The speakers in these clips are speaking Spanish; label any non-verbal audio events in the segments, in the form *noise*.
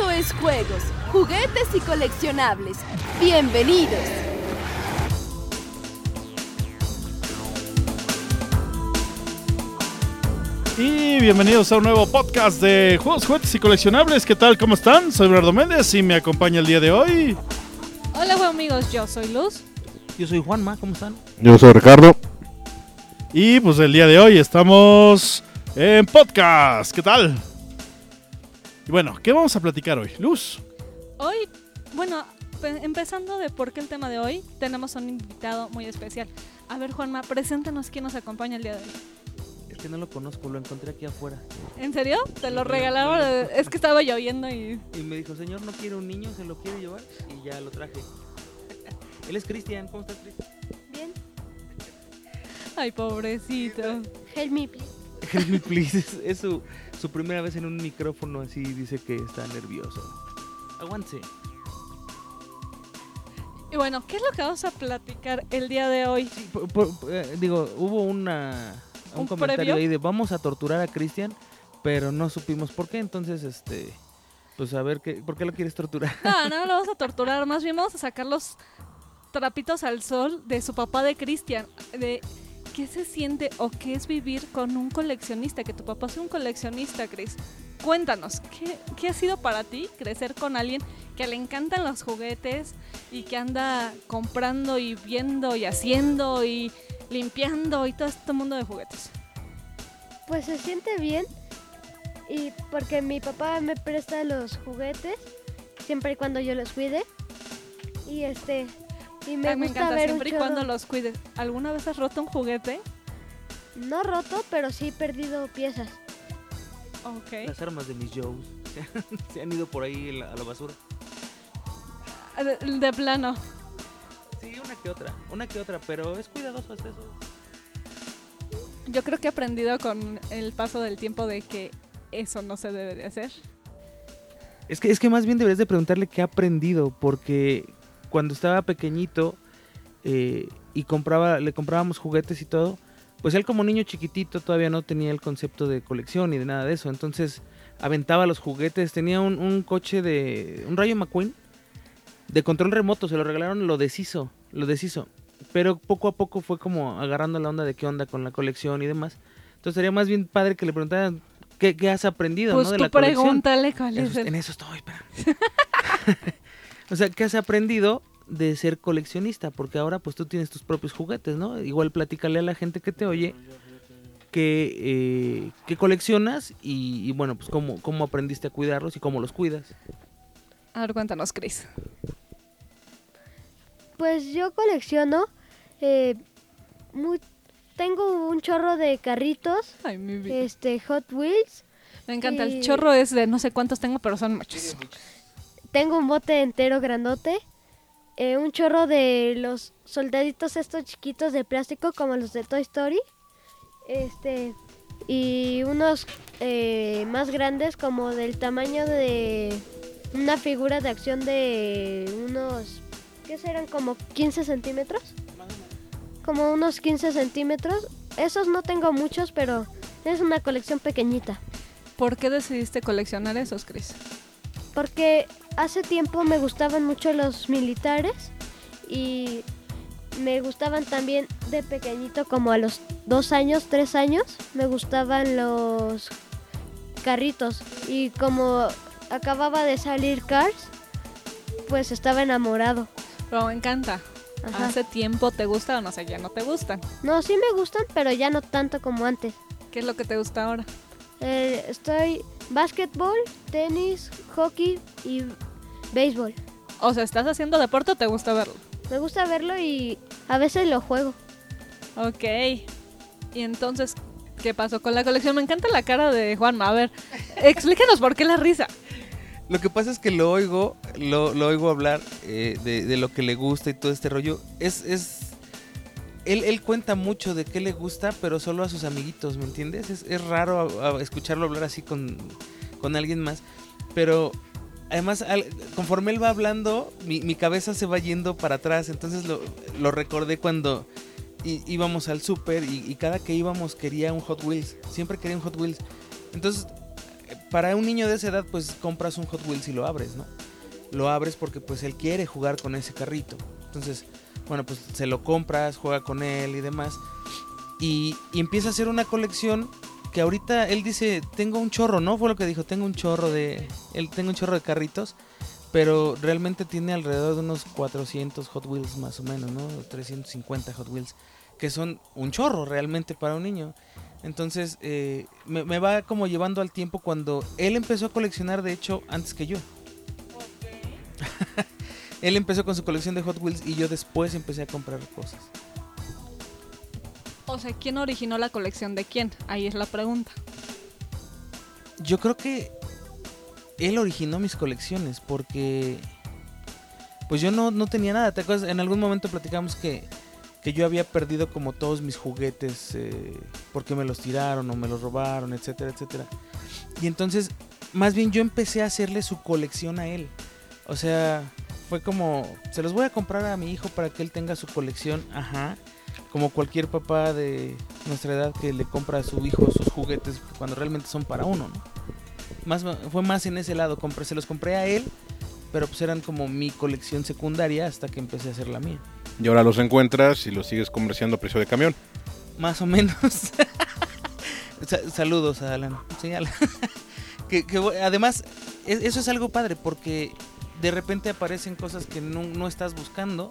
Esto es juegos, juguetes y coleccionables. Bienvenidos. Y bienvenidos a un nuevo podcast de juegos, juguetes y coleccionables. ¿Qué tal? ¿Cómo están? Soy Bernardo Méndez y me acompaña el día de hoy. Hola, amigos, yo soy Luz. Yo soy Juanma, ¿cómo están? Yo soy Ricardo. Y pues el día de hoy estamos en podcast. ¿Qué tal? Y bueno, ¿qué vamos a platicar hoy? Luz. Hoy, bueno, pe- empezando de por qué el tema de hoy, tenemos un invitado muy especial. A ver, Juanma, preséntanos quién nos acompaña el día de hoy. Es que no lo conozco, lo encontré aquí afuera. ¿En serio? ¿Te lo regalaron? Eh, Es que estaba lloviendo y... Y me dijo, señor, ¿no quiere un niño? ¿Se lo quiere llevar? Y ya lo traje. Él es Cristian, ¿cómo estás, Cristian? Bien. Ay, pobrecito. Help me, please. Help me, please. Es, es su, su primera vez en un micrófono así, dice que está nervioso. Aguante. Y bueno, ¿qué es lo que vamos a platicar el día de hoy? Sí, por- por- eh, digo, hubo una, un, ¿Un comentario previo? ahí de vamos a torturar a Cristian, pero no supimos por qué, entonces, este, pues a ver, qué, ¿por qué lo quieres torturar? No, no lo vamos a torturar, más bien vamos a sacar los trapitos al sol de su papá de Cristian, de qué se siente o qué es vivir con un coleccionista, que tu papá sea un coleccionista, Chris. Cuéntanos, ¿qué, qué ha sido para ti crecer con alguien que le encantan los juguetes y que anda comprando y viendo y haciendo y limpiando y todo este mundo de juguetes? Pues se siente bien y porque mi papá me presta los juguetes siempre y cuando yo los cuide y este y me me gusta encanta ver siempre y cuando los cuides. ¿Alguna vez has roto un juguete? no roto pero sí he perdido piezas Ok. Las armas de mis Joes *laughs* se han ido por ahí a la- a la basura. De, de plano. Sí, una que otra, una que otra, pero es cuidadoso hasta eso. Yo creo que he aprendido con el paso del tiempo de que eso no se debe de hacer. Es que, es que más bien deberías de preguntarle qué ha aprendido, porque cuando estaba pequeñito eh, y compraba, le comprábamos juguetes y todo, pues él como niño chiquitito todavía no tenía el concepto de colección ni de nada de eso, entonces aventaba los juguetes, tenía un, un coche de, un Rayo McQueen de control remoto, se lo regalaron, lo deshizo, lo deshizo, pero poco a poco fue como agarrando la onda de qué onda con la colección y demás, entonces sería más bien padre que le preguntaran qué, qué has aprendido, Pues ¿no? De tú la colección. pregúntale cuál Eso es es- el... en eso estoy, espera. *laughs* o sea, ¿qué has aprendido de ser coleccionista? Porque ahora pues tú tienes tus propios juguetes, ¿no? Igual platícale a la gente que te oye que, eh, que coleccionas y, y, bueno, pues cómo, cómo aprendiste a cuidarlos y cómo los cuidas. A ver, cuéntanos, Chris. pues yo colecciono eh, tengo un chorro de carritos Ay, mi vida. este Hot Wheels Me encanta. El chorro es de no sé cuántos tengo, pero son muchos. Tengo un bote entero grandote, eh, un chorro de los soldaditos estos chiquitos de plástico como los de Toy Story, este y unos eh, más grandes como del tamaño de una figura de acción de unos, ¿qué serán? Como 15 centímetros, como unos 15 centímetros. Esos no tengo muchos, pero es una colección pequeñita. ¿Por qué decidiste coleccionar esos, Chris? Porque hace tiempo me gustaban mucho los militares y me gustaban también de pequeñito, como a los dos años, tres años, me gustaban los carritos. Y como acababa de salir Cars, pues estaba enamorado. Pero me encanta. Ajá. Hace tiempo te gusta o no sé, ya no te gustan. No, sí me gustan, pero ya no tanto como antes. ¿Qué es lo que te gusta ahora? Eh, estoy básquetbol, tenis, hockey y béisbol. O sea, ¿estás haciendo deporte o te gusta verlo? Me gusta verlo y a veces lo juego. Ok. Y entonces, ¿qué pasó con la colección? Me encanta la cara de Juanma. A ver, explícanos por qué la risa. Lo que pasa es que lo oigo, lo, lo oigo hablar eh, de, de lo que le gusta y todo este rollo. Es, es él, cuenta mucho de qué le gusta, pero solo a sus amiguitos, ¿me entiendes? Es, raro a- a escucharlo hablar así con, con alguien más. Pero además, conforme él va hablando, mi, cabeza se va yendo para atrás. Entonces lo, recordé cuando íbamos al súper y, y cada que íbamos quería un Hot Wheels. Siempre quería un Hot Wheels. Entonces, para un niño de esa edad, pues compras un Hot Wheels y lo abres, ¿no? Lo abres porque pues él quiere jugar con ese carrito. Entonces, bueno, pues se lo compras, juega con él y demás. Y, y empieza a hacer una colección que ahorita él dice, tengo un chorro, ¿no? Fue lo que dijo, tengo un chorro de... Él tengo un chorro de carritos, pero realmente tiene alrededor de unos 400 Hot Wheels más o menos, ¿no? 350 Hot Wheels, que son un chorro realmente para un niño. Entonces, eh, me, me va como llevando al tiempo cuando él empezó a coleccionar, de hecho, antes que yo. *laughs* él empezó con su colección de Hot Wheels y yo después empecé a comprar cosas. O sea, ¿quién originó la colección de quién? Ahí es la pregunta. Yo creo que él originó mis colecciones porque pues yo no, no tenía nada. ¿Te acuerdas? En algún momento platicamos que, que yo había perdido como todos mis juguetes eh, porque me los tiraron o me los robaron, etcétera, etcétera. Y entonces, más bien yo empecé a hacerle su colección a él. O sea, fue como, se los voy a comprar a mi hijo para que él tenga su colección, ajá. Como cualquier papá de nuestra edad que le compra a su hijo sus juguetes cuando realmente son para uno, ¿no? Más, fue más en ese lado, compré, se los compré a él, pero pues eran como mi colección secundaria hasta que empecé a hacer la mía. Y ahora los encuentras y los sigues comerciando a precio de camión. Más o menos. *laughs* Sa- saludos a Alan. Sí, Alan. *laughs* que, que además, es- eso es algo padre porque de repente aparecen cosas que no, no estás buscando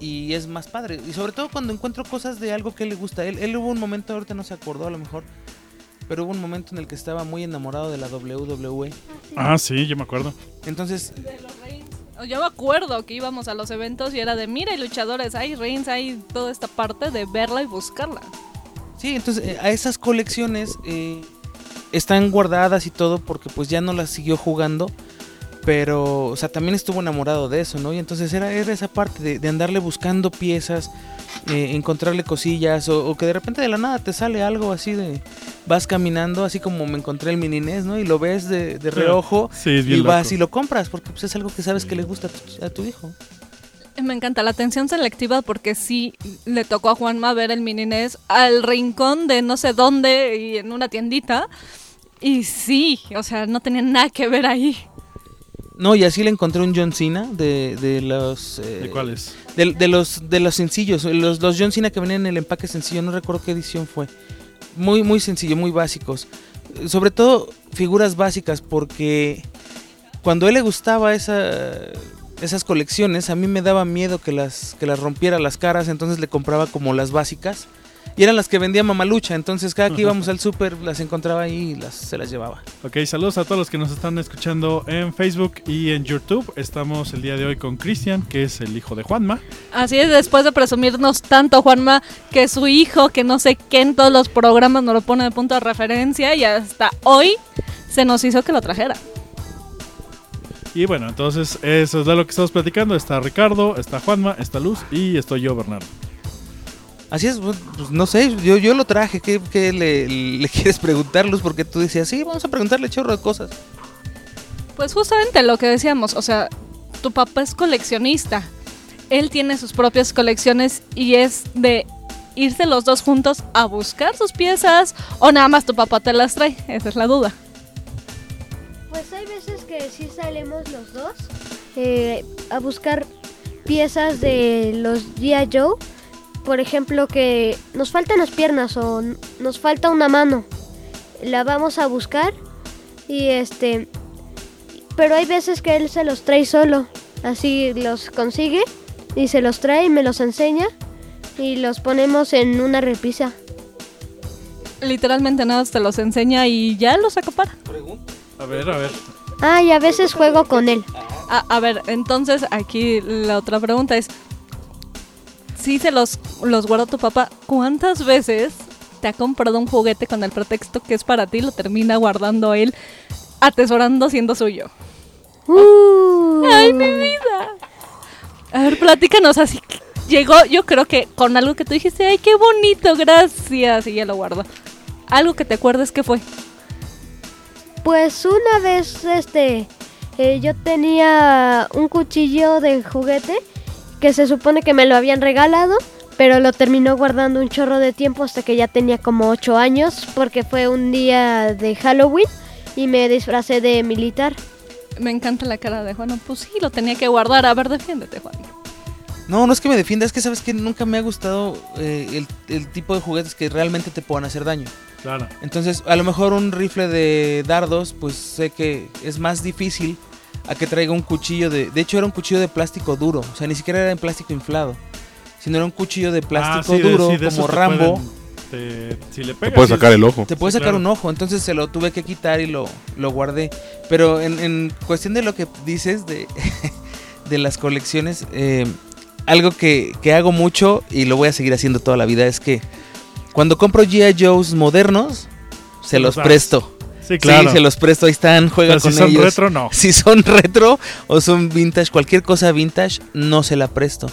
y es más padre. Y sobre todo cuando encuentro cosas de algo que le gusta. Él, él hubo un momento, ahorita no se acordó a lo mejor, pero hubo un momento en el que estaba muy enamorado de la WWE. Ah, sí, yo me acuerdo. Entonces, De los Reigns. Yo me acuerdo que íbamos a los eventos y era de, mira, hay luchadores, hay Reigns, hay toda esta parte de verla y buscarla. Sí, entonces eh, a esas colecciones eh, están guardadas y todo porque pues ya no las siguió jugando. Pero, o sea, también estuvo enamorado de eso, ¿no? Y entonces era, era esa parte de, de andarle buscando piezas, eh, encontrarle cosillas, o, o que de repente de la nada te sale algo así de... Vas caminando, así como me encontré el mini NES, ¿no? Y lo ves de, de reojo Sí, y vas loco. y lo compras porque pues, es algo que sabes que le gusta a tu, a tu hijo. Me encanta la atención selectiva porque sí le tocó a Juanma ver el mini NES al rincón de no sé dónde y en una tiendita. Y sí, o sea, no tenía nada que ver ahí. No, y así le encontré un John Cena de, de los... eh, ¿De cuáles? De, de los, de los sencillos, los, los John Cena que venían en el empaque sencillo, no recuerdo qué edición fue. Muy, muy sencillo, muy básicos. Sobre todo figuras básicas, porque cuando a él le gustaba esa, esas colecciones, a mí me daba miedo que las, que las rompiera las caras, entonces le compraba como las básicas. Y eran las que vendía Mamalucha, entonces cada que íbamos al súper las encontraba ahí y las, se las llevaba. Ok, saludos a todos los que nos están escuchando en Facebook y en YouTube. Estamos el día de hoy con Cristian, que es el hijo de Juanma. Así es, después de presumirnos tanto, Juanma, que su hijo, que no sé qué en todos los programas nos lo pone de punto de referencia y hasta hoy se nos hizo que lo trajera. Y bueno, entonces eso es de lo que estamos platicando. Está Ricardo, está Juanma, está Luz y estoy yo, Bernardo. Así es, pues, pues, no sé, yo, yo lo traje, ¿qué, qué le, le *laughs* quieres preguntar, Luz? Porque tú decías, sí, vamos a preguntarle chorro de cosas. Pues justamente lo que decíamos, o sea, tu papá es coleccionista. Él tiene sus propias colecciones y es de irse los dos juntos a buscar sus piezas o nada más tu papá te las trae. Esa es la duda. Pues hay veces que sí salimos los dos eh, a buscar piezas de los G.I. Joe. Por ejemplo, que nos faltan las piernas o nos falta una mano. La vamos a buscar y este... Pero hay veces que él se los trae solo. Así los consigue y se los trae y me los enseña y los ponemos en una repisa. Literalmente nada te los enseña y ya los acapara. A ver, a ver. Ah, y a veces juego con él. A, a ver, entonces aquí la otra pregunta es, si se los, los guarda tu papá, ¿cuántas veces te ha comprado un juguete con el pretexto que es para ti y lo termina guardando él, atesorando siendo suyo? Uh. ¡Ay, mi vida! A ver, platícanos así. Llegó, yo creo que con algo que tú dijiste, ¡ay, qué bonito! Gracias. Y ya lo guardo. Algo que te acuerdes que fue. Pues una vez, este, eh, yo tenía un cuchillo de juguete que se supone que me lo habían regalado, pero lo terminó guardando un chorro de tiempo hasta que ya tenía como 8 años, porque fue un día de Halloween. y me disfracé de militar. Me encanta la cara de Juan. Pues sí, lo tenía que guardar. A ver, defiéndete, Juan. No, no es que me defienda, es que sabes que nunca me ha gustado eh, el, el tipo de juguetes que realmente te puedan hacer daño. Claro. Entonces, a lo mejor un rifle de dardos, pues sé que es más difícil a que traiga un cuchillo de... De hecho, era un cuchillo de plástico duro, o sea, ni siquiera era en plástico inflado, sino era un cuchillo de plástico Ah, sí, de- duro, sí, de esos como te Rambo. pueden- te- si le Te pegas, puedes sí, sacar el ojo. Te puede Sí, sacar claro. un ojo, entonces se lo tuve que quitar y lo, lo guardé. Pero en, en cuestión de lo que dices de, *laughs* de las colecciones, eh, algo que, que hago mucho y lo voy a seguir haciendo toda la vida es que cuando compro G.I. Joe's modernos, se los los das. presto. Sí, claro. Sí, se los presto, ahí están, juega Pero si con son ellos. retro, no. Si son retro o son vintage, cualquier cosa vintage, no se la presto.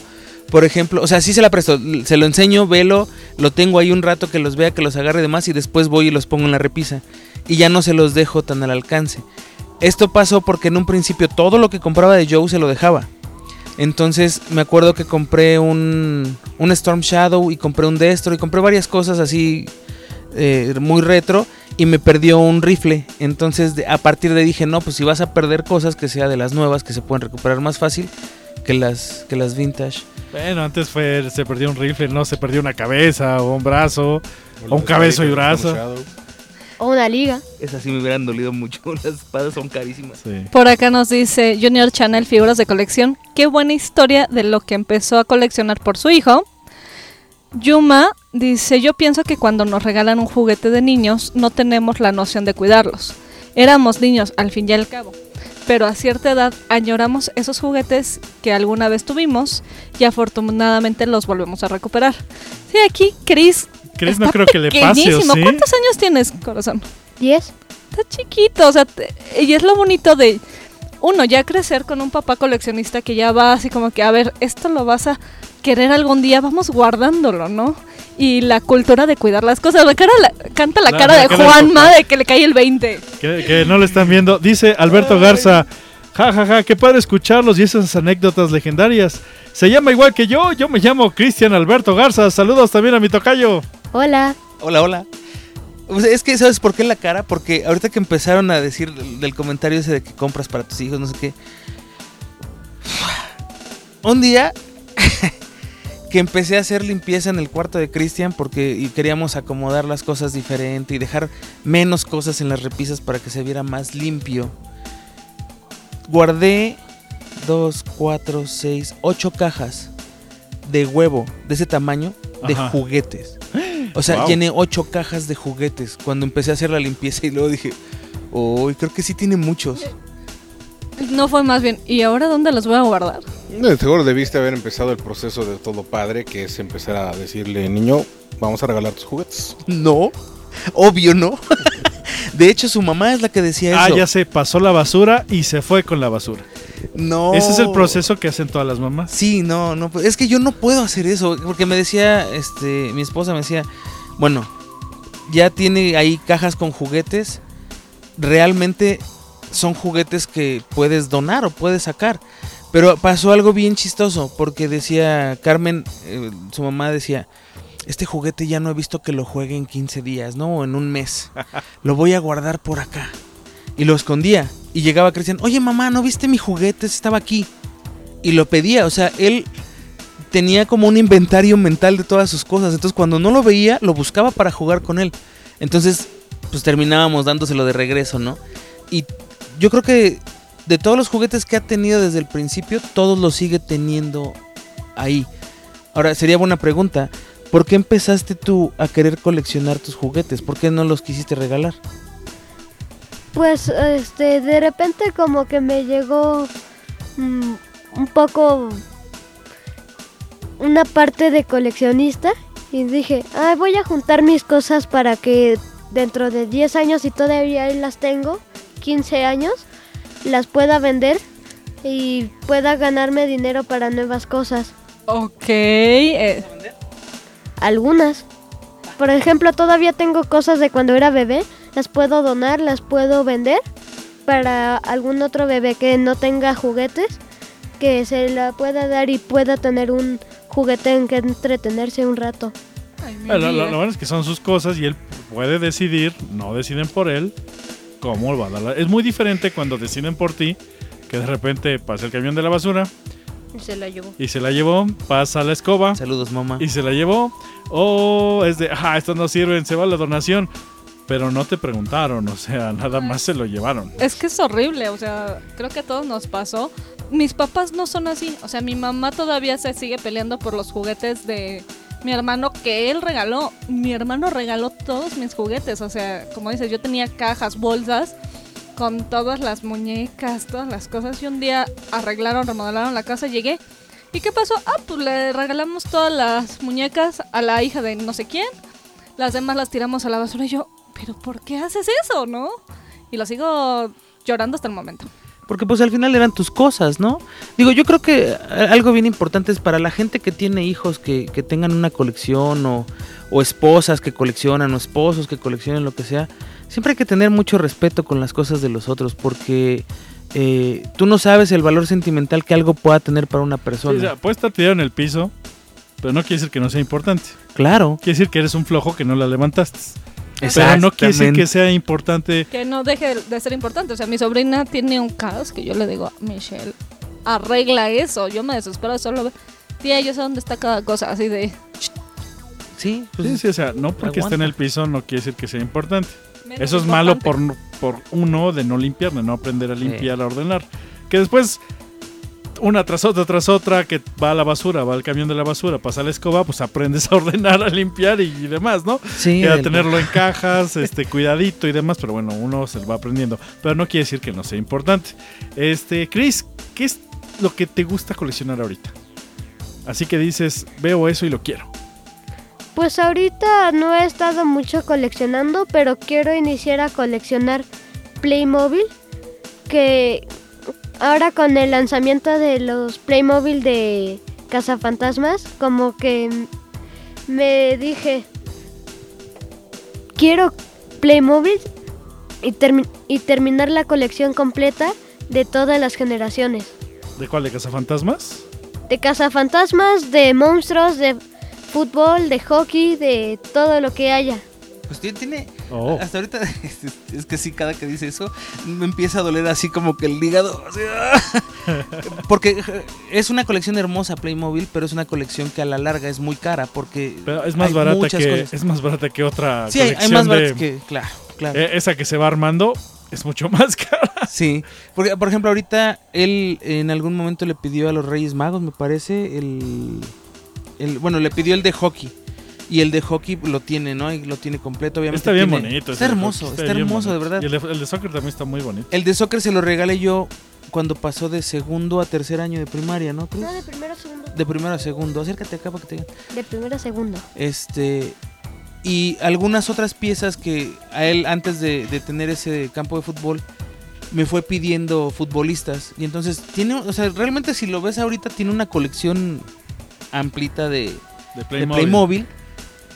Por ejemplo, o sea, sí se la presto, se lo enseño, velo, lo tengo ahí un rato que los vea, que los agarre de más y después voy y los pongo en la repisa. Y ya no se los dejo tan al alcance. Esto pasó porque en un principio todo lo que compraba de Joe se lo dejaba. Entonces me acuerdo que compré un, un Storm Shadow y compré un Destro y compré varias cosas así eh, muy retro y me perdió un rifle. Entonces de- a partir de ahí dije, no, pues si vas a perder cosas que sea de las nuevas que se pueden recuperar más fácil que las, que las vintage. Bueno, antes fue, se perdió un rifle, no, se perdió una cabeza o un brazo. O un cabezo y brazo. O una liga. Esas sí me hubieran dolido mucho, *laughs* las espadas son carísimas. Sí. Por acá nos dice Junior Channel Figuras de Colección. Qué buena historia de lo que empezó a coleccionar por su hijo. Yuma dice, yo pienso que cuando nos regalan un juguete de niños no tenemos la noción de cuidarlos. Éramos niños al fin y al cabo, pero a cierta edad añoramos esos juguetes que alguna vez tuvimos y afortunadamente los volvemos a recuperar. Sí, aquí Chris Chris está no creo que le pase, ¿o pequeñísimo. sí? ¿Cuántos años tienes, corazón? ¿Diez? Está chiquito, o sea, te- y es lo bonito de uno ya crecer con un papá coleccionista que ya va así como que, a ver, esto lo vas a querer algún día, vamos guardándolo, ¿no? Y la cultura de cuidar las cosas. La cara, la- canta la La- cara de Juanma de que le cae el 20. Que, que no lo están viendo. Dice Alberto Garza. Ja, ja, ja, qué padre escucharlos y esas anécdotas legendarias. Se llama igual que yo, yo me llamo Cristian Alberto Garza. Saludos también a mi tocayo. Hola. Hola, hola. Sea, es que, ¿sabes por qué la cara? Porque ahorita que empezaron a decir del comentario ese de que compras para tus hijos, no sé qué. Un día *laughs* que empecé a hacer limpieza en el cuarto de Cristian porque queríamos acomodar las cosas diferente y dejar menos cosas en las repisas para que se viera más limpio. Guardé dos, cuatro, seis, ocho cajas de huevo de ese tamaño de Ajá. juguetes. O sea, Wow. llené ocho cajas de juguetes cuando empecé a hacer la limpieza y luego dije, oh, creo que sí tiene muchos. No fue más bien, ¿y ahora dónde los voy a guardar? De seguro debiste haber empezado el proceso de todo padre, que es empezar a decirle, niño, vamos a regalar tus juguetes. No, obvio no. *laughs* De hecho, su mamá es la que decía Ah, eso. ya se pasó la basura y se fue con la basura. No. Ese es el proceso que hacen todas las mamás. Sí, no, no. Es que yo no puedo hacer eso. Porque me decía, este, mi esposa me decía, bueno, ya tiene ahí cajas con juguetes. Realmente son juguetes que puedes donar o puedes sacar. Pero pasó algo bien chistoso. Porque decía Carmen, eh, su mamá decía, este juguete ya no he visto que lo juegue en 15 días, ¿no? O en un mes. *laughs* Lo voy a guardar por acá. Y lo escondía. Y llegaba Cristian, oye mamá, ¿no viste mi juguete? Estaba aquí y lo pedía. O sea, él tenía como un inventario mental de todas sus cosas. Entonces, cuando no lo veía, lo buscaba para jugar con él. Entonces, pues terminábamos dándoselo de regreso, ¿no? Y yo creo que de todos los juguetes que ha tenido desde el principio, todos los sigue teniendo ahí. Ahora, sería buena pregunta. ¿Por qué empezaste tú a querer coleccionar tus juguetes? ¿Por qué no los quisiste regalar? Pues este, de repente como que me llegó mm, un poco una parte de coleccionista y dije, ah, voy a juntar mis cosas para que dentro de 10 años, y todavía las tengo, 15 años, las pueda vender y pueda ganarme dinero para nuevas cosas. Ok. eh, Algunas. Por ejemplo, todavía tengo cosas de cuando era bebé. Las puedo donar, las puedo vender para algún otro bebé que no tenga juguetes. Que se la pueda dar y pueda tener un juguete en que entretenerse un rato. ay, lo bueno es que son sus cosas y él puede decidir, no deciden por él, ¿Cómo va a dar la- Es muy diferente cuando deciden por ti que de repente pasa el camión de la basura Se la llevó. y se la llevó, pasa la escoba Saludos, mamá. y se la llevó. O es de, ah, estas no sirven, se va la donación. Pero no te preguntaron, o sea, nada más se lo llevaron. Es que es horrible, o sea, creo que a todos nos pasó. Mis papás no son así, o sea, mi mamá todavía se sigue peleando por los juguetes de mi hermano que él regaló. Mi hermano regaló todos mis juguetes, o sea, como dices, yo tenía cajas, bolsas con todas las muñecas, todas las cosas y un día arreglaron, remodelaron la casa, llegué. ¿Y qué pasó? Ah, pues le regalamos todas las muñecas a la hija de no sé quién. Las demás las tiramos a la basura y yo, pero ¿por qué haces eso, no? Y lo sigo llorando hasta el momento. Porque pues al final eran tus cosas, ¿no? Digo, yo creo que eh, algo bien importante es para la gente que tiene hijos que, que tengan una colección o, o esposas que coleccionan o esposos que coleccionen lo que sea, siempre hay que tener mucho respeto con las cosas de los otros porque eh, tú no sabes el valor sentimental que algo pueda tener para una Sí, persona. o sea, puede estar tirado en el piso, pero no quiere decir que no sea importante. claro. Quiere decir que eres un flojo que no la levantaste. Pero no quiere decir que sea importante. Que no deje de ser importante. O sea, mi sobrina tiene un caos que yo le digo, Michelle, arregla eso. Yo me desespero de solo ver. Tía, yo sé dónde está cada cosa. Así de. Sí, pues, Sí, sí, o sea, no porque esté en el piso no quiere decir que sea importante. menos Eso es malo por, por uno de no limpiar, de no aprender a limpiar, a ordenar. Que después, una tras otra, tras otra, que va a la basura, va al camión de la basura, pasa la escoba, pues aprendes a ordenar, a limpiar y, y demás, ¿no? sí, Y a el- tenerlo en *laughs* cajas, este, cuidadito y demás, pero bueno, uno se lo va aprendiendo. Pero no quiere decir que no sea importante. Este, Chris, ¿qué es lo que te gusta coleccionar ahorita? Así que dices, veo eso y lo quiero. Pues ahorita no he estado mucho coleccionando, pero quiero iniciar a coleccionar Playmobil, que ahora con el lanzamiento de los Playmobil de Cazafantasmas, como que me dije, quiero Playmobil y, termi- y terminar la colección completa de todas las generaciones. ¿De cuál? ¿De Cazafantasmas? De cazafantasmas, de monstruos, de fútbol, de hockey, de todo lo que haya. Pues tiene, tiene- Oh. hasta ahorita *laughs* es, es que sí, cada que dice eso me empieza a doler así como que el hígado. así, *laughs* ¡ah! porque eh, es una colección hermosa Playmobil, pero es una colección que a la larga es muy cara porque Pero es más hay barata muchas que cosas. es más barata que otra Sí, hay, más de- baratas que claro, claro. eh, esa que se va armando es mucho *laughs* más cara. Sí, porque por ejemplo ahorita él en algún momento le pidió a los Reyes Magos, me parece, el, el bueno, le pidió el de hockey. Y el de hockey lo tiene, ¿no? Y lo tiene completo, obviamente. Está bien tiene- bonito. Está hermoso, está, hermoso, de verdad. Y el de, el de soccer también está muy bonito. El de soccer se lo regalé yo cuando pasó de segundo a tercer año de primaria, ¿no? Cruz? No, de primero a segundo. De primero a segundo. Acércate acá para que te digan. De primero a segundo. Este. Y algunas otras piezas que a él, antes de, de tener ese campo de fútbol, me fue pidiendo futbolistas. Y entonces tiene, o sea, realmente si lo ves ahorita, tiene una colección amplita de, De de Playmobil.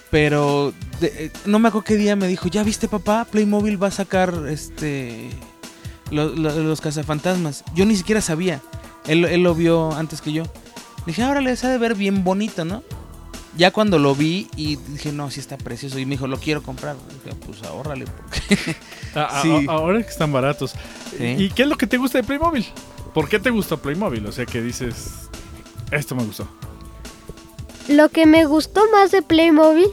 Pero de- eh, no me acuerdo qué día me dijo, ya viste papá, Playmobil va a sacar este lo- lo- los cazafantasmas. Yo ni siquiera sabía. Él, él lo vio antes que yo. Dije, ahora les ha de ver bien bonito, ¿no? Ya cuando lo vi y dije, no, sí está precioso. Y me dijo, lo quiero comprar. Dije, pues ahórrale. Porque... *laughs* Sí. ah, ahora que están baratos. Sí. ¿Y qué es lo que te gusta de Playmobil? ¿Por qué te gusta Playmobil? O sea, que dices, esto me gustó. Lo que me gustó más de Playmobil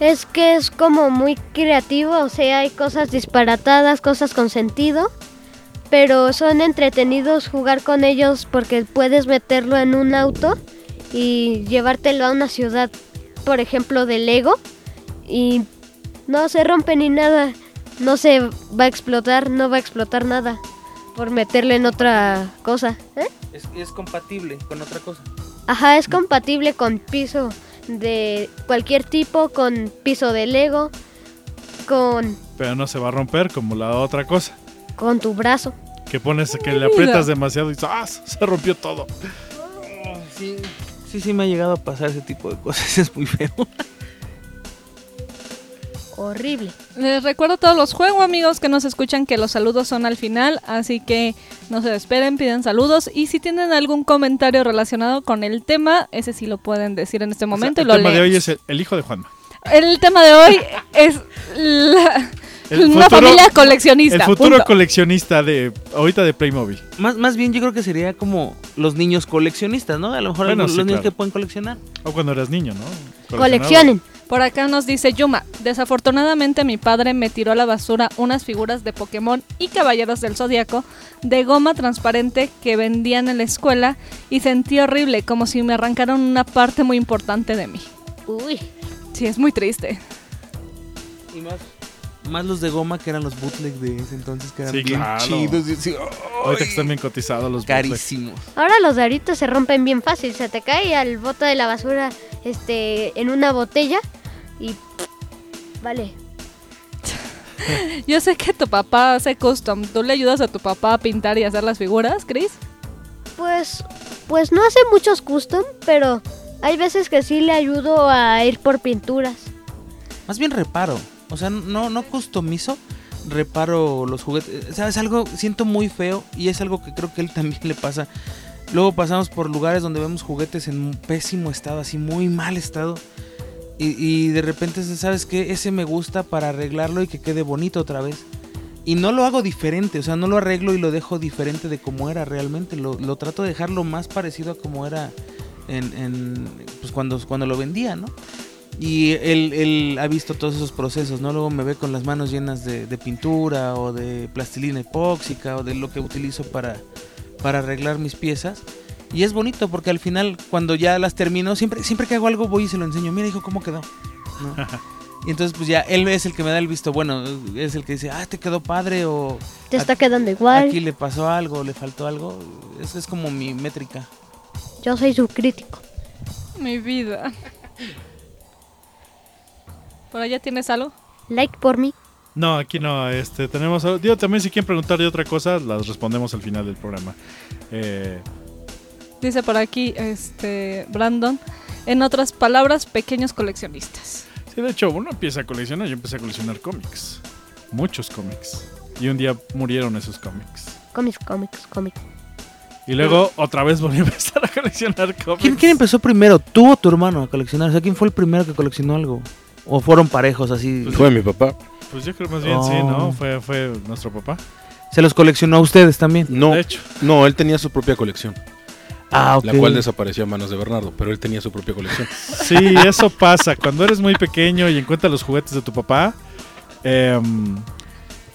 es que es como muy creativo, o sea, hay cosas disparatadas, cosas con sentido, pero son entretenidos jugar con ellos porque puedes meterlo en un auto y llevártelo a una ciudad, por ejemplo, de Lego, y no se rompe ni nada, no se va a explotar, no va a explotar nada por meterle en otra cosa. ¿eh? Es, es compatible con otra cosa. Ajá, es compatible con piso de cualquier tipo, con piso de Lego, con, Pero no se va a romper como la otra cosa. con tu brazo. Que pones, que le aprietas demasiado y ¡ah! se rompió todo. Sí, sí, sí me ha llegado a pasar ese tipo de cosas. *laughs* Es muy feo. Horrible. Les recuerdo a todos los juegos amigos que nos escuchan que los saludos son al final, así que no se desperen, piden saludos y si tienen algún comentario relacionado con el tema, ese sí lo pueden decir en este momento O sea, y lo el tema de hoy es el, el hijo de Juanma. El tema de hoy es la- El Una futuro- familia coleccionista. El futuro punto. coleccionista de ahorita de Playmobil. Más, más bien yo creo que sería como los niños coleccionistas, ¿no? A lo mejor Bueno, los sí, niños claro. que pueden coleccionar. O cuando eras niño, ¿no? Coleccionen. Por acá nos dice Yuma, desafortunadamente mi padre me tiró a la basura unas figuras de Pokémon y Caballeros del Zodíaco de goma transparente que vendían en la escuela y sentí horrible, como si me arrancaron una parte muy importante de mí. Uy. Sí, es muy triste. Y más, más los de goma que eran los bootleg de ese entonces, que eran Sí, bien claro. chidos. y así, Ahorita que están bien cotizados los bootleg. carísimos. Ahora los de ahorita se rompen bien fácil. Se te cae al bote de la basura este, en una botella y... Vale. Yo sé que tu papá hace custom. ¿Tú le ayudas a tu papá a pintar y hacer las figuras, Chris? Pues, pues no hace muchos custom, pero hay veces que sí le ayudo a ir por pinturas. Más bien reparo. O sea, no, no customizo, reparo los juguetes. ¿Sabes algo? Siento muy feo y es algo que creo que a él también le pasa. Luego pasamos por lugares donde vemos juguetes en pésimo estado, así muy mal estado. Y, de repente, ¿sabes qué? Ese me gusta para arreglarlo y que quede bonito otra vez. Y no lo hago diferente, o sea, no lo arreglo y lo dejo diferente de como era realmente. Lo, trato de dejar lo más parecido a como era pues cuando, cuando lo vendía, ¿no? Y él, él ha visto todos esos procesos, ¿no? Luego me ve con las manos llenas de, de pintura o de plastilina epóxica o de lo que utilizo para, para arreglar mis piezas. Y es bonito porque al final, cuando ya las termino, siempre, siempre que hago algo voy y se lo enseño. Mira, hijo, cómo quedó. ¿no? *laughs* Y entonces, pues ya él es el que me da el visto bueno. Es el que dice, ah, te quedó padre o Te está quedando igual. aquí le pasó algo, le faltó algo. Esa es como mi métrica. Yo soy su crítico. Mi vida. ¿Por allá tienes algo? Like por mí. No, aquí no. Este, tenemos. Digo, también si quieren preguntar de otra cosa, las respondemos al final del programa. Eh, Dice por aquí, este, Brandon. En otras palabras, pequeños coleccionistas. sí, de hecho, uno empieza a coleccionar. Yo empecé a coleccionar cómics. Muchos cómics. Y un día murieron esos cómics. Cómics, cómics, cómics. Y luego otra vez *laughs* volví a empezar a coleccionar cómics. ¿Quién, quién empezó primero? ¿Tú o tu hermano a coleccionar? O sea, ¿quién fue el primero que coleccionó algo? ¿O fueron parejos así? Fue mi papá. Pues yo creo más bien sí, Oh. ¿no? Fue, fue nuestro papá. ¿Se los coleccionó a ustedes también? No, De hecho. no, él tenía su propia colección, Ah, ok. la cual desapareció a manos de Bernardo, pero él tenía su propia colección. *laughs* Sí, eso pasa. Cuando eres muy pequeño y encuentras los juguetes de tu papá, em,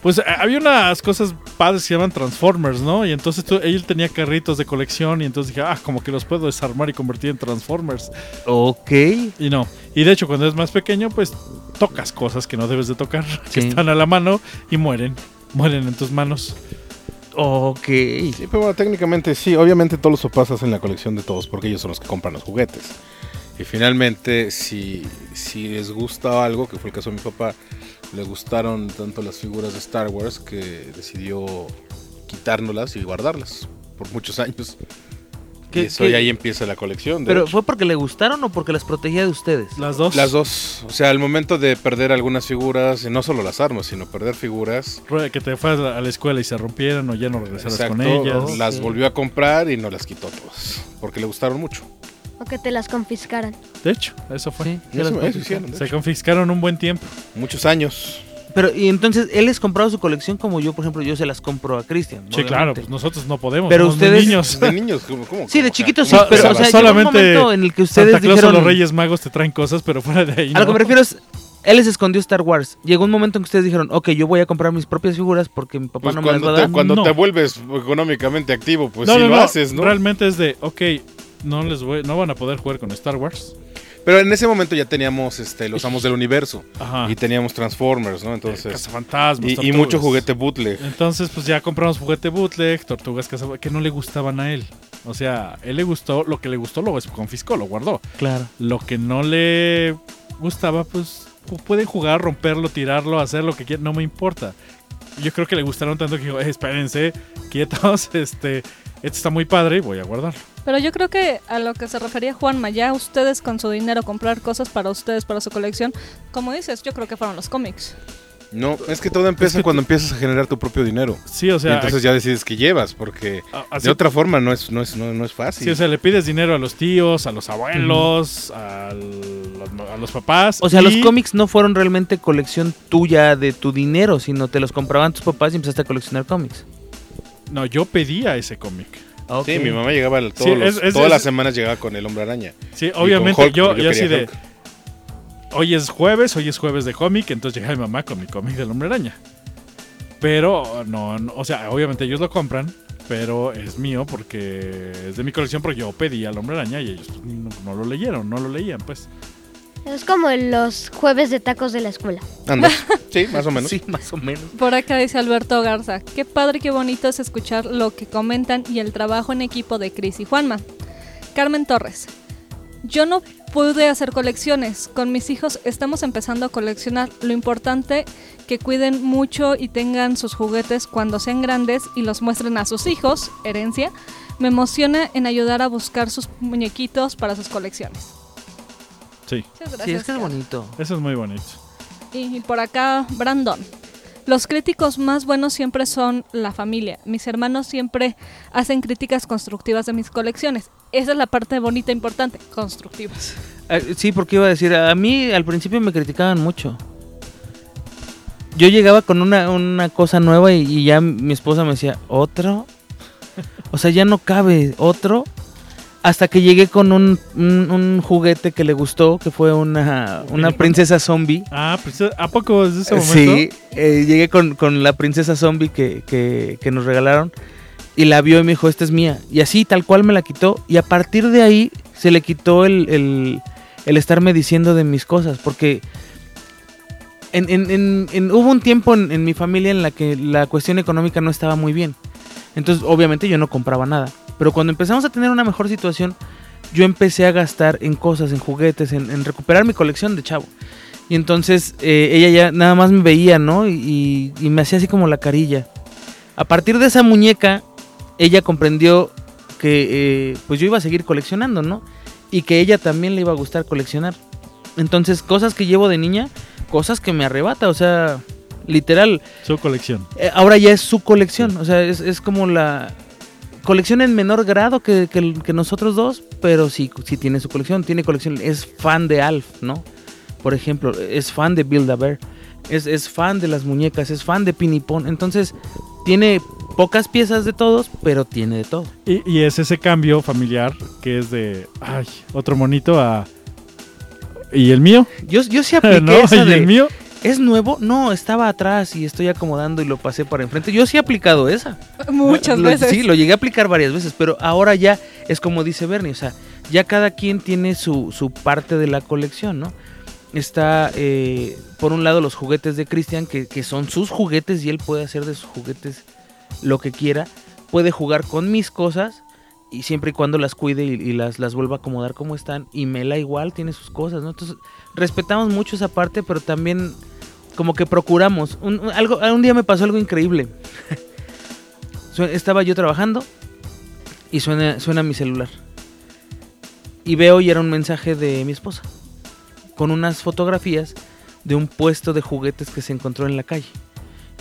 pues eh, había unas cosas padres que se llaman Transformers, ¿no? Y entonces tú- él tenía carritos de colección y entonces dije, ah, como que los puedo desarmar y convertir en Transformers. Ok. Y no. Y de hecho, cuando eres más pequeño, pues tocas cosas que no debes de tocar, *laughs* que están a la mano y mueren. Mueren en tus manos. Ok. Sí, pero bueno, técnicamente sí, obviamente todos los papás hacen la colección de todos porque ellos son los que compran los juguetes. Y finalmente, si, si les gusta algo, que fue el caso de mi papá, le gustaron tanto las figuras de Star Wars que decidió quitárnoslas y guardarlas por muchos años. ¿Qué- y eso qué- ahí empieza la colección. ¿Pero hecho. fue porque le gustaron o porque las protegía de ustedes? Las dos. Las dos, o sea, al momento de perder algunas figuras, y no solo las armas, sino perder figuras, Que te fueras a la escuela y se rompieran o ya no regresaras con exacto, ellas. las Ok. volvió a comprar y no las quitó todas, porque le gustaron mucho. O que te las confiscaran. De hecho, eso fue. Sí, Eso- eso confiscaron. hicieron, de Se hecho. confiscaron un buen tiempo. Muchos años. Pero, y entonces, él les compraba su colección como yo, por ejemplo, yo se las compro a Cristian. Sí, claro, pues nosotros no podemos. Pero ustedes- niños. De niños, ¿cómo? cómo? Sí, de chiquitos sí, pero o sea, solamente un momento en el que ustedes Santa Claus dijeron... o los Reyes Magos te traen cosas, pero fuera de ahí. A lo que no. me refiero es, él les escondió Star Wars. Llegó un momento en que ustedes dijeron, ok, yo voy a comprar mis propias figuras porque mi papá pues no me las va a te, dar. cuando No. te vuelves económicamente activo, pues no, sí no, lo no, haces, ¿no? Realmente es de, ok, no les voy, no van a poder jugar con Star Wars. Pero en ese momento ya teníamos este, los amos del universo Ajá. y teníamos Transformers, ¿no? Entonces, Cazafantasmas. y, mucho juguete bootleg. Entonces, pues ya compramos juguete bootleg, tortugas cazafantasmas, que no le gustaban a él. O sea, él le gustó, lo que le gustó lo confiscó, lo guardó. Claro. Lo que no le gustaba, pues pu- pueden jugar, romperlo, tirarlo, hacer lo que quieran, no me importa. Yo creo que le gustaron tanto que dijo, "Eh, espérense, quietos, *laughs* este, este está muy padre y voy a guardarlo. Pero yo creo que a lo que se refería Juanma, ya ustedes con su dinero comprar cosas para ustedes, para su colección, como dices, yo creo que fueron los cómics. No, es que todo empieza que cuando empiezas a generar tu propio dinero. Sí, o y sea, entonces ya decides que llevas, porque a- así- de otra forma no es, no es, no, no es fácil. sí, o sea, le pides dinero a los tíos, a los abuelos, al- a los papás. O sea, y- los cómics no fueron realmente colección tuya de tu dinero, sino te los compraban tus papás y empezaste a coleccionar cómics. No, yo pedía ese cómic. Sí, mi mamá llegaba todos Sí, los- es- es- todas es- las semanas llegaba con el hombre araña. Sí, obviamente Hulk, yo, yo yo así de... Hulk. Hoy es jueves, hoy es jueves de cómic, entonces llega mi mamá con mi cómic del hombre araña. Pero no, no, o sea, obviamente ellos lo compran, pero es mío porque es de mi colección porque yo pedí al hombre araña y ellos pues, no, no lo leyeron, no lo leían, pues. Es como los jueves de tacos de la escuela. Anda. *laughs* Sí, más o menos. Sí, más o menos. Por acá dice Alberto Garza, qué padre, qué bonito es escuchar lo que comentan y el trabajo en equipo de Cris y Juanma. Carmen Torres, yo no pude hacer colecciones, con mis hijos estamos empezando a coleccionar, lo importante que cuiden mucho y tengan sus juguetes cuando sean grandes y los muestren a sus hijos, herencia, me emociona en ayudar a buscar sus muñequitos para sus colecciones. Sí, Muchas Sí, gracias, es que es bonito. eso es muy bonito. Y por acá, Brandon. Los críticos más buenos siempre son la familia. Mis hermanos siempre hacen críticas constructivas de mis colecciones. Esa es la parte bonita e importante, constructivas. Ah, Sí, porque iba a decir, a mí al principio me criticaban mucho. Yo llegaba con una, una cosa nueva y, y ya mi esposa me decía, ¿otro? O sea, ya no cabe otro. Hasta que llegué con un, un- un juguete que le gustó, que fue una, una princesa zombie. Ah, pues, ¿a poco desde ese momento? Sí, eh, llegué con, con la princesa zombie que, que- que nos regalaron y la vio y me dijo, esta es mía. Y así, tal cual me la quitó. Y a partir de ahí se le quitó el, el- el estarme diciendo de mis cosas. Porque en- en- en- en- hubo un tiempo en, en mi familia en la que la cuestión económica no estaba muy bien. Entonces, obviamente yo no compraba nada. Pero cuando empezamos a tener una mejor situación, yo empecé a gastar en cosas, en juguetes, en, en recuperar mi colección de chavo. Y entonces eh, ella ya nada más me veía, ¿no? Y, y- me hacía así como la carilla. A partir de esa muñeca, ella comprendió que eh, pues yo iba a seguir coleccionando, ¿no? Y que ella también le iba a gustar coleccionar. Entonces, cosas que llevo de niña, cosas que me arrebata, o sea, literal, Su colección. eh, ahora ya es su colección, o sea, es, es como la colección en menor grado que, que el- que nosotros dos, pero sí, sí tiene su colección, tiene colección, es fan de Alf, ¿no? Por ejemplo, es fan de Build a Bear, es, es fan de las muñecas, es fan de Pinipón, entonces tiene pocas piezas de todos, pero tiene de todo. Y, y es ese cambio familiar que es de, ay, otro monito a... ¿Y el mío? Yo, yo sí *laughs* apliqué ¿No? esa ¿Y de, el mío? ¿Es nuevo? No, estaba atrás y estoy acomodando y lo pasé para enfrente. Yo sí he aplicado esa. Muchas Lo- veces. Sí, lo llegué a aplicar varias veces, pero ahora ya es como dice Bernie, o sea, ya cada quien tiene su, su parte de la colección, ¿no? Está, eh, por un lado, los juguetes de Christian, que, que son sus juguetes y él puede hacer de sus juguetes lo que quiera. Puede jugar con mis cosas y siempre y cuando las cuide y, y las, las vuelva a acomodar como están. Y Mela igual tiene sus cosas, ¿no? Entonces, respetamos mucho esa parte, pero también como que procuramos. Un, un- algo, un día me pasó algo increíble. *laughs* Estaba yo trabajando y suena, suena mi celular. Y veo y era un mensaje de mi esposa. Con unas fotografías de un puesto de juguetes que se encontró en la calle.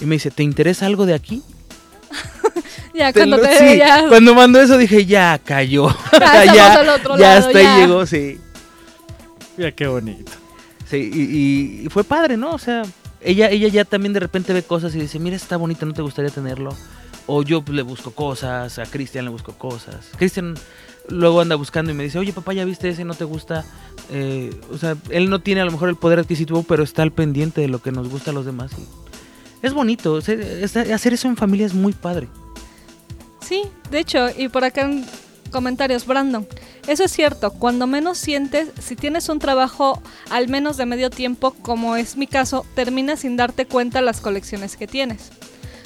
Y me dice, ¿te interesa algo de aquí? *laughs* Ya Te cuando lo- te sí, ya, Cuando mandó eso dije, ya cayó. *laughs* ya ya, al otro ya lado, hasta ahí ya. llegó, sí. Mira qué bonito. Sí, y, y- y fue padre, ¿no? O sea, ella, ella ya también de repente ve cosas y dice, mira, está bonito, ¿no te gustaría tenerlo? O yo pues, le busco cosas, a Cristian le busco cosas. Cristian luego anda buscando y me dice, oye papá, ¿ya viste ese? ¿No te gusta? Eh, o sea, él no tiene a lo mejor el poder adquisitivo, pero está al pendiente de lo que nos gusta a los demás. y es bonito, hacer eso en familia es muy padre. Sí, de hecho, y por acá en comentarios, Brandon, eso es cierto, cuando menos sientes, si tienes un trabajo al menos de medio tiempo, como es mi caso, terminas sin darte cuenta las colecciones que tienes.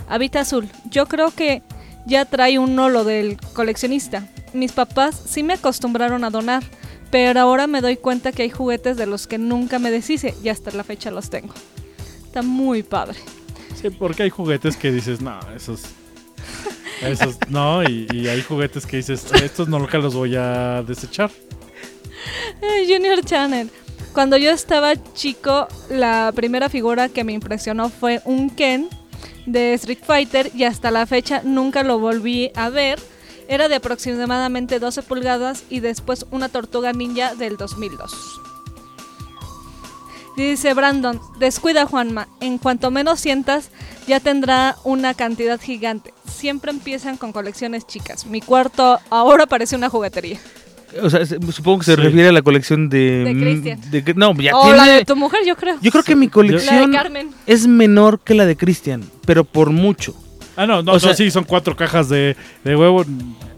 Habita Azul, yo creo que ya trae uno lo del coleccionista. Mis papás sí me acostumbraron a donar, pero ahora me doy cuenta que hay juguetes de los que nunca me deshice y hasta la fecha los tengo. Está muy padre. Sí, porque hay juguetes que dices, no, esos... No, y, y hay juguetes que dices, estos no nunca los voy a desechar. Eh, Junior Channel. Cuando yo estaba chico, la primera figura que me impresionó fue un Ken de Street Fighter y hasta la fecha nunca lo volví a ver. Era de aproximadamente 12 pulgadas y después una tortuga ninja del 2002. Dice Brandon, descuida Juanma, en cuanto menos sientas ya tendrá una cantidad gigante. Siempre empiezan con colecciones chicas. Mi cuarto ahora parece una juguetería. O sea, se- supongo que se Sí. refiere a la colección de... De Cristian. no, ya o tiene... la de tu mujer, yo creo. Yo creo que mi La de colección Carmen. es menor que la de Cristian, pero por mucho. Ah, no, no, O no, sí, son cuatro cajas de, de huevo.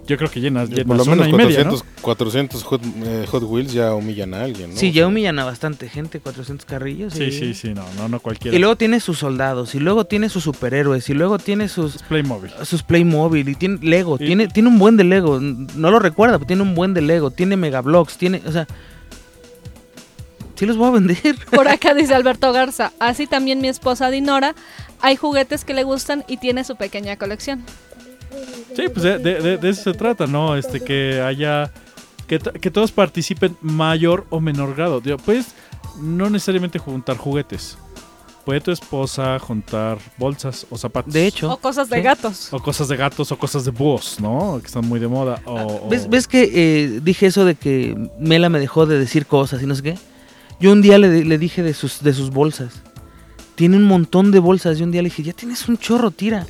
Yo creo que llenas, llenas Por lo una menos y media, ¿no? 400, 400 Hot, eh, Hot Wheels ya humillan a alguien, ¿no? Sí, O ya humillan a bastante gente, 400 carrillos. Sí, y- sí, sí, no, no, no cualquiera. Y luego tiene sus soldados, y luego tiene sus superhéroes, y luego tiene sus Playmobil. sus Playmobil, y tiene Lego, Y- tiene, tiene un buen de Lego, no lo recuerda, pero tiene un buen de Lego, tiene Megablocks, tiene, o sea, sí los voy a vender. *laughs* Por acá dice Alberto Garza. Así también mi esposa Dinora. Hay juguetes que le gustan y tiene su pequeña colección. Sí, pues de, de- de- de eso se trata, ¿no? Este, que haya. Que, to- que todos participen mayor o menor grado. Puedes no necesariamente juntar juguetes. Puede tu esposa juntar bolsas o zapatos. De hecho, O cosas de Sí. gatos. O cosas de gatos o cosas de búhos, ¿no? Que están muy de moda. O, o- ¿ves, ves que eh, dije eso de que Mela me dejó de decir cosas y no sé qué? Yo un día le, le dije de sus, de sus bolsas. Tiene un montón de bolsas. Y un día le dije, ya tienes un chorro, tira.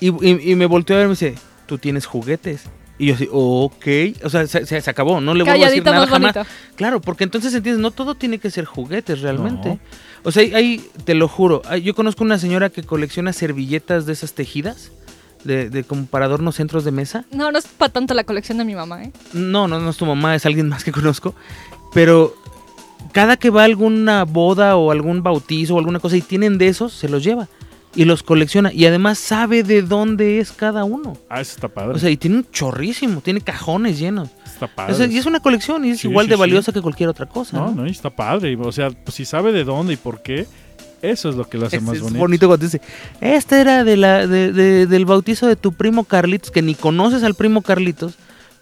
Y, y- y me volteó a ver y me dice, tú tienes juguetes. Y yo así, ok. O sea, se, se- se acabó. No le vuelvo a decir nada más jamás. bonito. Claro, porque entonces entiendes, no todo tiene que ser juguetes realmente. No. O sea, hay, hay- te lo juro, yo conozco una señora que colecciona servilletas de esas tejidas, de, de como para adornos centros de mesa. No, no es para tanto la colección de mi mamá, ¿eh? No, no, no es tu mamá, es alguien más que conozco. Pero cada que va a alguna boda o algún bautizo o alguna cosa y tienen de esos, se los lleva. Y los colecciona. Y además sabe de dónde es cada uno. Ah, eso está padre. O sea, y tiene un chorrísimo, tiene cajones llenos. está O padre. sea, y es una colección y es Sí, igual sí, de sí. valiosa que cualquier otra cosa. No, ¿no? no, y está padre. O sea, pues si sabe de dónde y por qué, eso es lo que lo hace Es, más es bonito. bonito cuando dice, este era de la, de- de- del bautizo de tu primo Carlitos, que ni conoces al primo Carlitos,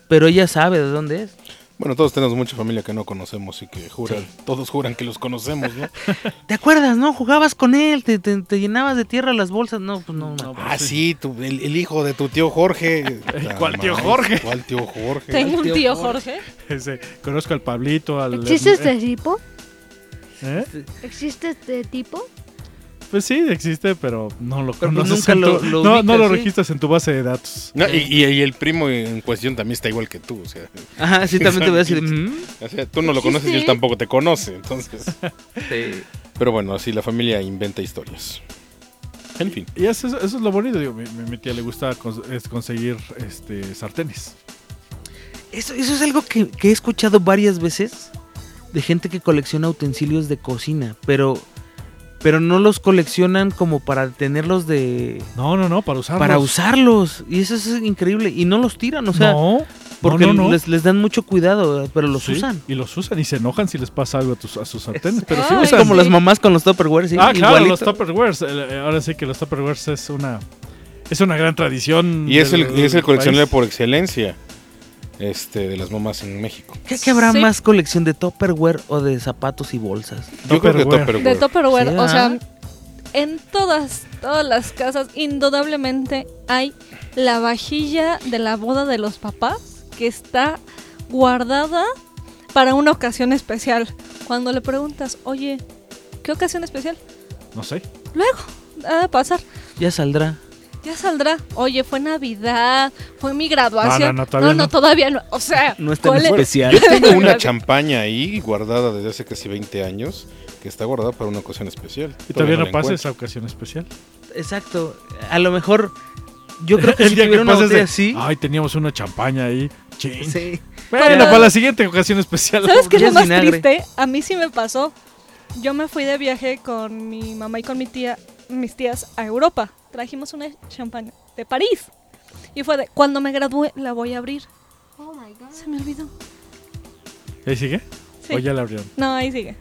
pero ella sabe de dónde es. Bueno, todos tenemos mucha familia que no conocemos y que juran, todos juran que los conocemos, ¿no? *laughs* ¿Te acuerdas, no? Jugabas con él, te, te- te llenabas de tierra las bolsas. No, pues no. No, no. ah, sí, tu- el, el hijo de tu tío Jorge. *laughs* ¿Cuál tío Jorge? ¿Cuál tío Jorge? Tengo un tío Jorge. Jorge. Ese, conozco al Pablito, al... ¿Existe este tipo? ¿Eh? ¿Existe este tipo? Pues sí, existe, pero no lo Pero pues conoces. nunca en lo- tu- lo no, lo sí. registras en tu base de datos. No, y, y- y el primo en cuestión también está igual que tú, o sea, Ajá, sí, también te voy a decir. *laughs* "Mm". o sea, tú no lo conoces y él tampoco te conoce, entonces. Sí. Pero bueno, así la familia inventa historias. En fin. Y eso, es- eso es lo bonito. Digo, mi, tía le gusta cons- es conseguir este, sartenes. Eso, eso es algo que, que he escuchado varias veces de gente que colecciona utensilios de cocina, pero, pero no los coleccionan como para tenerlos de... No, no, no, para usarlos. Para usarlos. Y eso es increíble. Y no los tiran, o sea, no, porque no, no, no. Les, les dan mucho cuidado, pero los Sí, usan. Y los usan y se enojan si les pasa algo a, tus, a sus sartenes. Pero sí Es usan. como sí. las mamás con los Tupperware, sí, ah, claro, los Tupperwares. El- Ahora sí que los Tupperwares es una, es una gran tradición. Y es el, del- y es el coleccionable país. por excelencia este, de las mamás en México. ¿Qué, habrá Sí. más colección de Tupperware o de zapatos y bolsas? Yo creo que Tupperware. De Tupperware. Sí, o sea, en todas, todas las casas, indudablemente hay la vajilla de la boda de los papás que está guardada para una ocasión especial. Cuando le preguntas, oye, ¿qué ocasión especial? No sé. Luego, ha de pasar. Ya saldrá. Ya saldrá. Oye, fue Navidad, fue mi graduación. No, no, no, todavía no. todavía no. O sea, No es tan especial. *laughs* Yo tengo una champaña ahí guardada desde hace casi 20 años que está guardada para una ocasión especial. Y todavía no pasa esa ocasión especial. Exacto. A lo mejor. Yo creo *laughs* que El si día que una pases de, así. Ay, teníamos una champaña ahí. Chin. Sí. Bueno, Pero- para la siguiente ocasión especial. ¿Sabes qué es lo más vinagre. triste? A mí sí me pasó. Yo me fui de viaje con mi mamá y con mi tía, mis tías a Europa. Trajimos una champaña de París. Y fue de, cuando me gradué, la voy a abrir. Oh my god. Se me olvidó. ¿Ahí sigue? Sí. ¿O ya la abrieron? No, ahí sigue.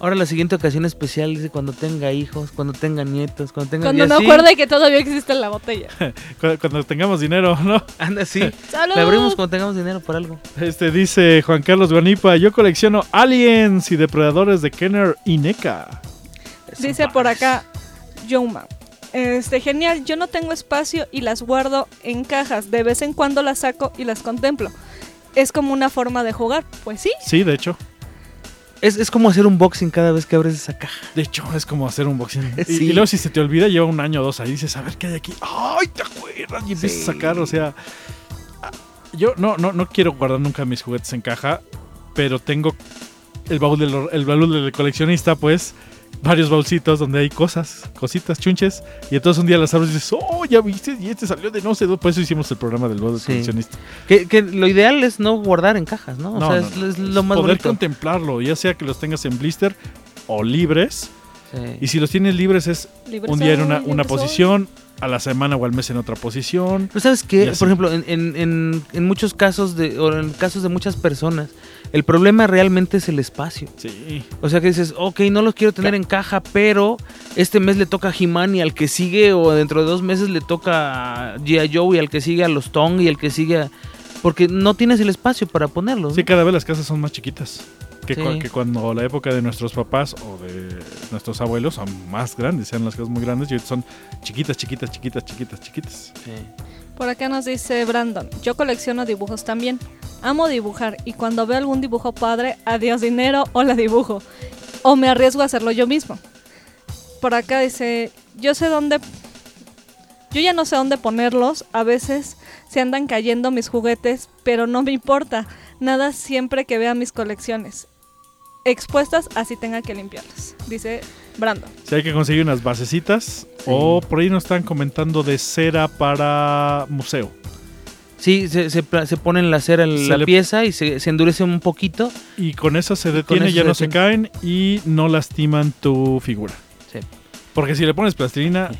Ahora la siguiente ocasión especial dice cuando tenga hijos, cuando tenga nietos, cuando tenga... Cuando así, acuerde que todavía existe la botella. *laughs* Cuando, cuando tengamos dinero, ¿no? Anda así. ¡Salud! La abrimos cuando tengamos dinero por algo. Este dice Juan Carlos Guanipa, yo colecciono aliens y depredadores de Kenner y NECA. Dice por acá Yoma. Este, genial, yo no tengo espacio y las guardo en cajas. De vez en cuando las saco y las contemplo. Es como una forma de jugar. Pues sí. Sí, de hecho. Es, es como hacer un boxing cada vez que abres esa caja. De hecho, es como hacer un boxing. *laughs* Y- Sí. Y, luego si se te olvida, lleva un año o dos ahí, dices, a ver qué hay aquí. ¡Ay, te acuerdas! Y empiezas Sí. a sacar, o sea... ah, Yo no, no, no quiero guardar nunca mis juguetes en caja, pero tengo el baúl del, el baúl del coleccionista, pues, varios baúlcitos donde hay cosas, cositas, chunches, y entonces un día las abres y dices, oh, ya viste, y este salió de no sé dónde, por eso hicimos el programa del del Sí. coleccionista. Que, que lo ideal es no guardar en cajas, ¿no? O No, sea, no, es, no, es lo más Poder bonito. contemplarlo, ya sea que los tengas en blister o libres, Sí. y si los tienes libres es Libre un día en una, una soy. posición, a la semana o al mes en otra posición. Pero sabes que, por ejemplo, en, en- en- en muchos casos de, o en casos de muchas personas, el problema realmente es el espacio. Sí. O sea que dices, ok, no los quiero tener en caja, pero este mes le toca a He-Man y al que sigue, o dentro de dos meses le toca a G.I. Joe y al que sigue a los Tong y al que sigue a... Porque no tienes el espacio para ponerlos. Sí, cada vez las casas son más chiquitas. Que, Sí. que cuando la época de nuestros papás o de nuestros abuelos son más grandes, sean las casas muy grandes y son chiquitas, chiquitas, chiquitas, chiquitas, chiquitas. Sí. Por acá nos dice Brandon, yo colecciono dibujos también. Amo dibujar y cuando veo algún dibujo padre, adiós dinero o la dibujo. O me arriesgo a hacerlo yo mismo. Por acá dice, yo sé dónde... Yo ya no sé dónde ponerlos, a veces se andan cayendo mis juguetes, pero no me importa. Nada siempre que vea mis colecciones. Expuestas así tenga que limpiarlas, dice Brandon. Si hay que conseguir unas basecitas o por ahí nos están comentando de cera para museo. Sí, se, se, se pone en la cera en Se la le- pieza y se, se endurece un poquito. Y con eso se detiene, eso ya se no se caen y no lastiman tu figura. Sí. Porque si le pones plastilina,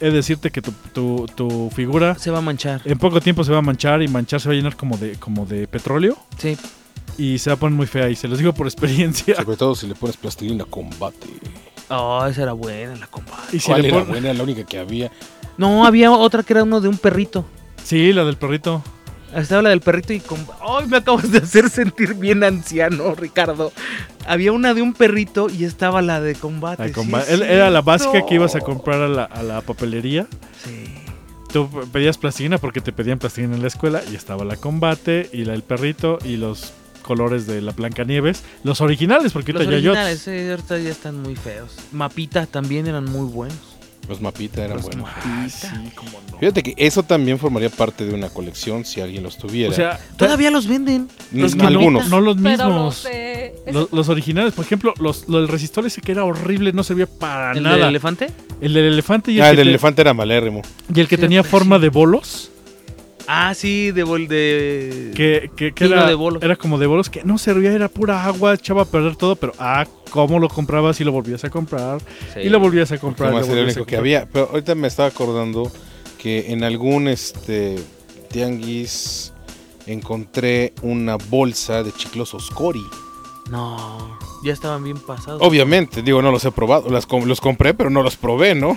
he de decirte que tu, tu- tu figura Se va a manchar. en poco tiempo se va a manchar y manchar se va a llenar como de, como de petróleo Sí. Y se va a poner muy fea. Y se los digo por experiencia. Sobre todo si le pones plastilina combate. Oh, esa era buena, la combate. Y si ¿Cuál le era pon- buena? La única que había. No, había otra que era uno de un perrito. Sí, la del perrito. Estaba la del perrito y con... ¡Ay, me acabas de hacer sentir bien anciano, Ricardo! Había una de un perrito y estaba la de combate. La comba- era la básica que ibas a comprar a la, a la papelería. Sí. Tú pedías plastilina porque te pedían plastilina en la escuela y estaba la combate y la del perrito y los colores de la Blancanieves. Los originales, porque Los ahorita ya sí, ahorita ya están muy feos. Mapita también eran muy buenos. Los mapitas eran Los buenos. Mapita. sí, cómo no. Fíjate que eso también formaría parte de una colección si alguien los tuviera. O sea, Todavía los venden. Mm, los que algunos. No, los mismos. los de- ese- Los, los originales, por ejemplo, los, lo del resistor ese que era horrible, no servía para ¿El nada. del elefante? el del elefante y el Ah, el que, del te- elefante era malérrimo. y el que Sí, tenía forma sí. de bolos. Ah, sí, de... bol- de... Que, que, que era, de bolos. era como de bolos que no servía, era pura agua, echaba a perder todo, pero ah, cómo lo comprabas y lo volvías a comprar. Sí. Y lo volvías a comprar. lo el a único que había. Pero ahorita me estaba acordando que en algún este tianguis encontré una bolsa de chiclosos Cori. No, ya estaban bien pasados. Obviamente, digo, no los he probado. Las com- los compré, pero no los probé, ¿no?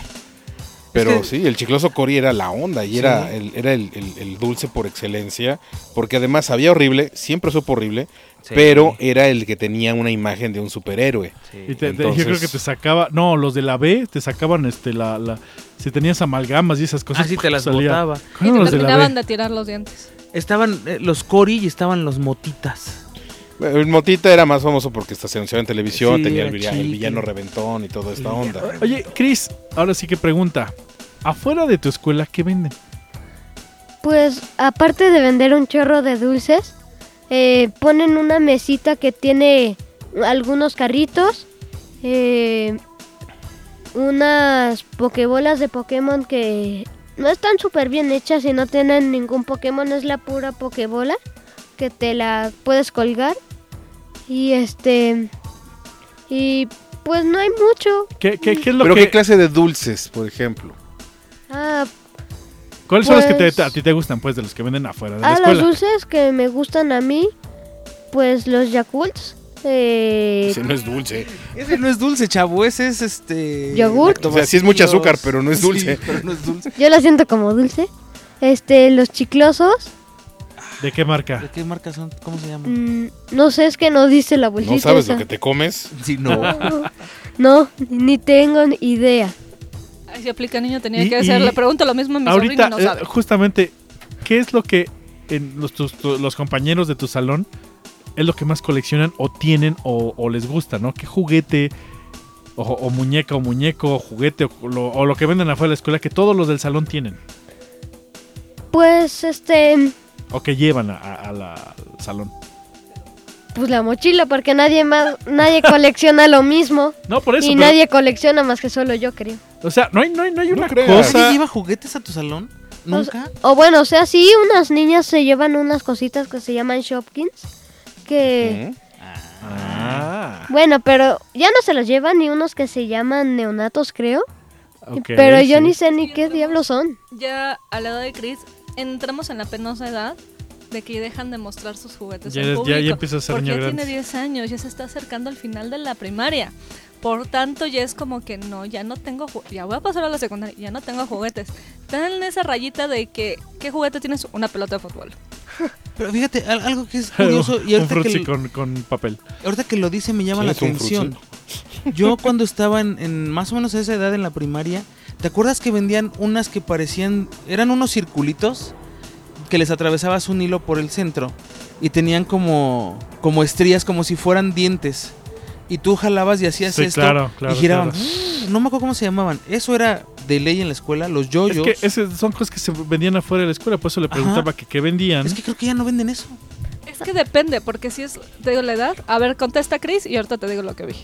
Pero que- sí, el chicloso Cori era la onda y Sí. era, el, era el, el- el dulce por excelencia. Porque además sabía horrible, siempre supo horrible, Sí. pero era el que tenía una imagen de un superhéroe. Sí. Y te- te- yo Entonces- creo que te sacaba, no, los de la B te sacaban este la, la si tenías amalgamas y esas cosas. Ah, sí, te las salía. botaba. y ¿Cuáles eran te los de la terminaban B? de tirar los dientes. Estaban eh, los Cori y estaban los Motitas. El Motita era más famoso porque anunciaba en televisión, Sí, tenía el, villano reventón y toda esta onda. Oye, Chris, ahora sí que pregunta. Afuera de tu escuela, ¿qué venden? Pues aparte de vender un chorro de dulces, eh, ponen una mesita que tiene algunos carritos, eh, unas pokebolas de Pokémon que no están súper bien hechas y no tienen ningún Pokémon, es la pura pokebola que te la puedes colgar. Y este... Y pues no hay mucho. ¿Qué, qué- qué es lo Pero que qué clase de dulces, por ejemplo. Ah, ¿Cuáles son los que te- pues- a ti te gustan pues de los que venden afuera de la Ah, los escuela? dulces que me gustan a mí, pues los Yakults. eh, Ese no es dulce. Ese no es dulce, chavo. Ese es este. ¿Yogurt? O sea, sí es mucho azúcar, pero no es dulce. Sí, pero no es dulce. yo lo siento como dulce. Este, los chiclosos, ¿De qué marca? ¿De qué marca son? ¿Cómo se llaman? mm, no sé, es que no dice la bolsita. No sabes esa. lo que te comes. Sí, no. *laughs* No, ni tengo idea. Ay, si aplica niño tenía Y- que hacer. y Le pregunto lo mismo a mi Ahorita, sobrino y no eh, justamente, ¿qué es lo que en los, tus- tu- los compañeros de tu salón es lo que más coleccionan o tienen o, o les gusta, ¿no? ¿Qué juguete o, o muñeca o muñeco o juguete o lo, o lo que venden afuera de la escuela que todos los del salón tienen Pues, este, o que llevan a, a- a la- al salón? pues la mochila, porque nadie más, nadie colecciona lo mismo. No, por eso. y pero- nadie colecciona más que solo yo, creo. o sea, no hay, no hay, no hay No una. ¿Nadie cosa. lleva juguetes a tu salón? ¿Nunca? O bueno, o sea, sí, unas niñas se llevan unas cositas que se llaman Shopkins. Que, Ah, bueno, pero ya no se los llevan ni unos que se llaman neonatos, creo. pero yo sí. ni sé ni qué diablos son. Ya a la edad de Chris, entramos en la penosa edad de que dejan de mostrar sus juguetes Ya en eres- ya- público. ya empieza a ser porque niño ya tiene 10 años, ya se está acercando al final de la primaria. Por tanto, ya es como que no, ya no tengo, ya voy a pasar a la secundaria, ya no tengo juguetes. Están en esa rayita de que, ¿qué juguete tienes? Una pelota de fútbol. *laughs* Pero fíjate, al- algo que es *laughs* curioso y un ahorita que, frutzi lo- con, con papel. ahorita que lo dice me llama Sí, la un atención. Yo cuando estaba en, en más o menos esa edad en la primaria, ¿te acuerdas que vendían unas que parecían, eran unos circulitos que les atravesabas un hilo por el centro y tenían como, como estrías, como si fueran dientes? Y tú jalabas y hacías Sí, esto claro, claro, y giraban. claro. No me acuerdo cómo se llamaban. Eso era de ley en la escuela, los yoyos. Es que son cosas que se vendían afuera de la escuela, por eso le Ajá. preguntaba que qué vendían. Es que creo que ya no venden eso. Es que depende, porque si es, te digo la edad. A ver, contesta Chris y ahorita te digo lo que vi.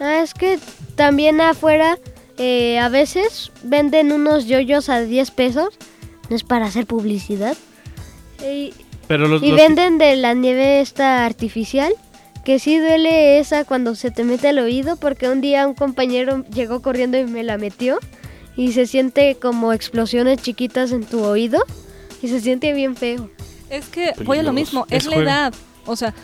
Ah, es que también afuera eh, a veces venden unos yoyos a 10 pesos. No es para hacer publicidad. Y, Pero los, y los venden de la nieve esta artificial. Que sí duele esa cuando se te mete al oído. Porque un día un compañero llegó corriendo y me la metió. Y se siente como explosiones chiquitas en tu oído. Y se siente bien feo. Es que voy a lo mismo, es, Es la edad. O sea,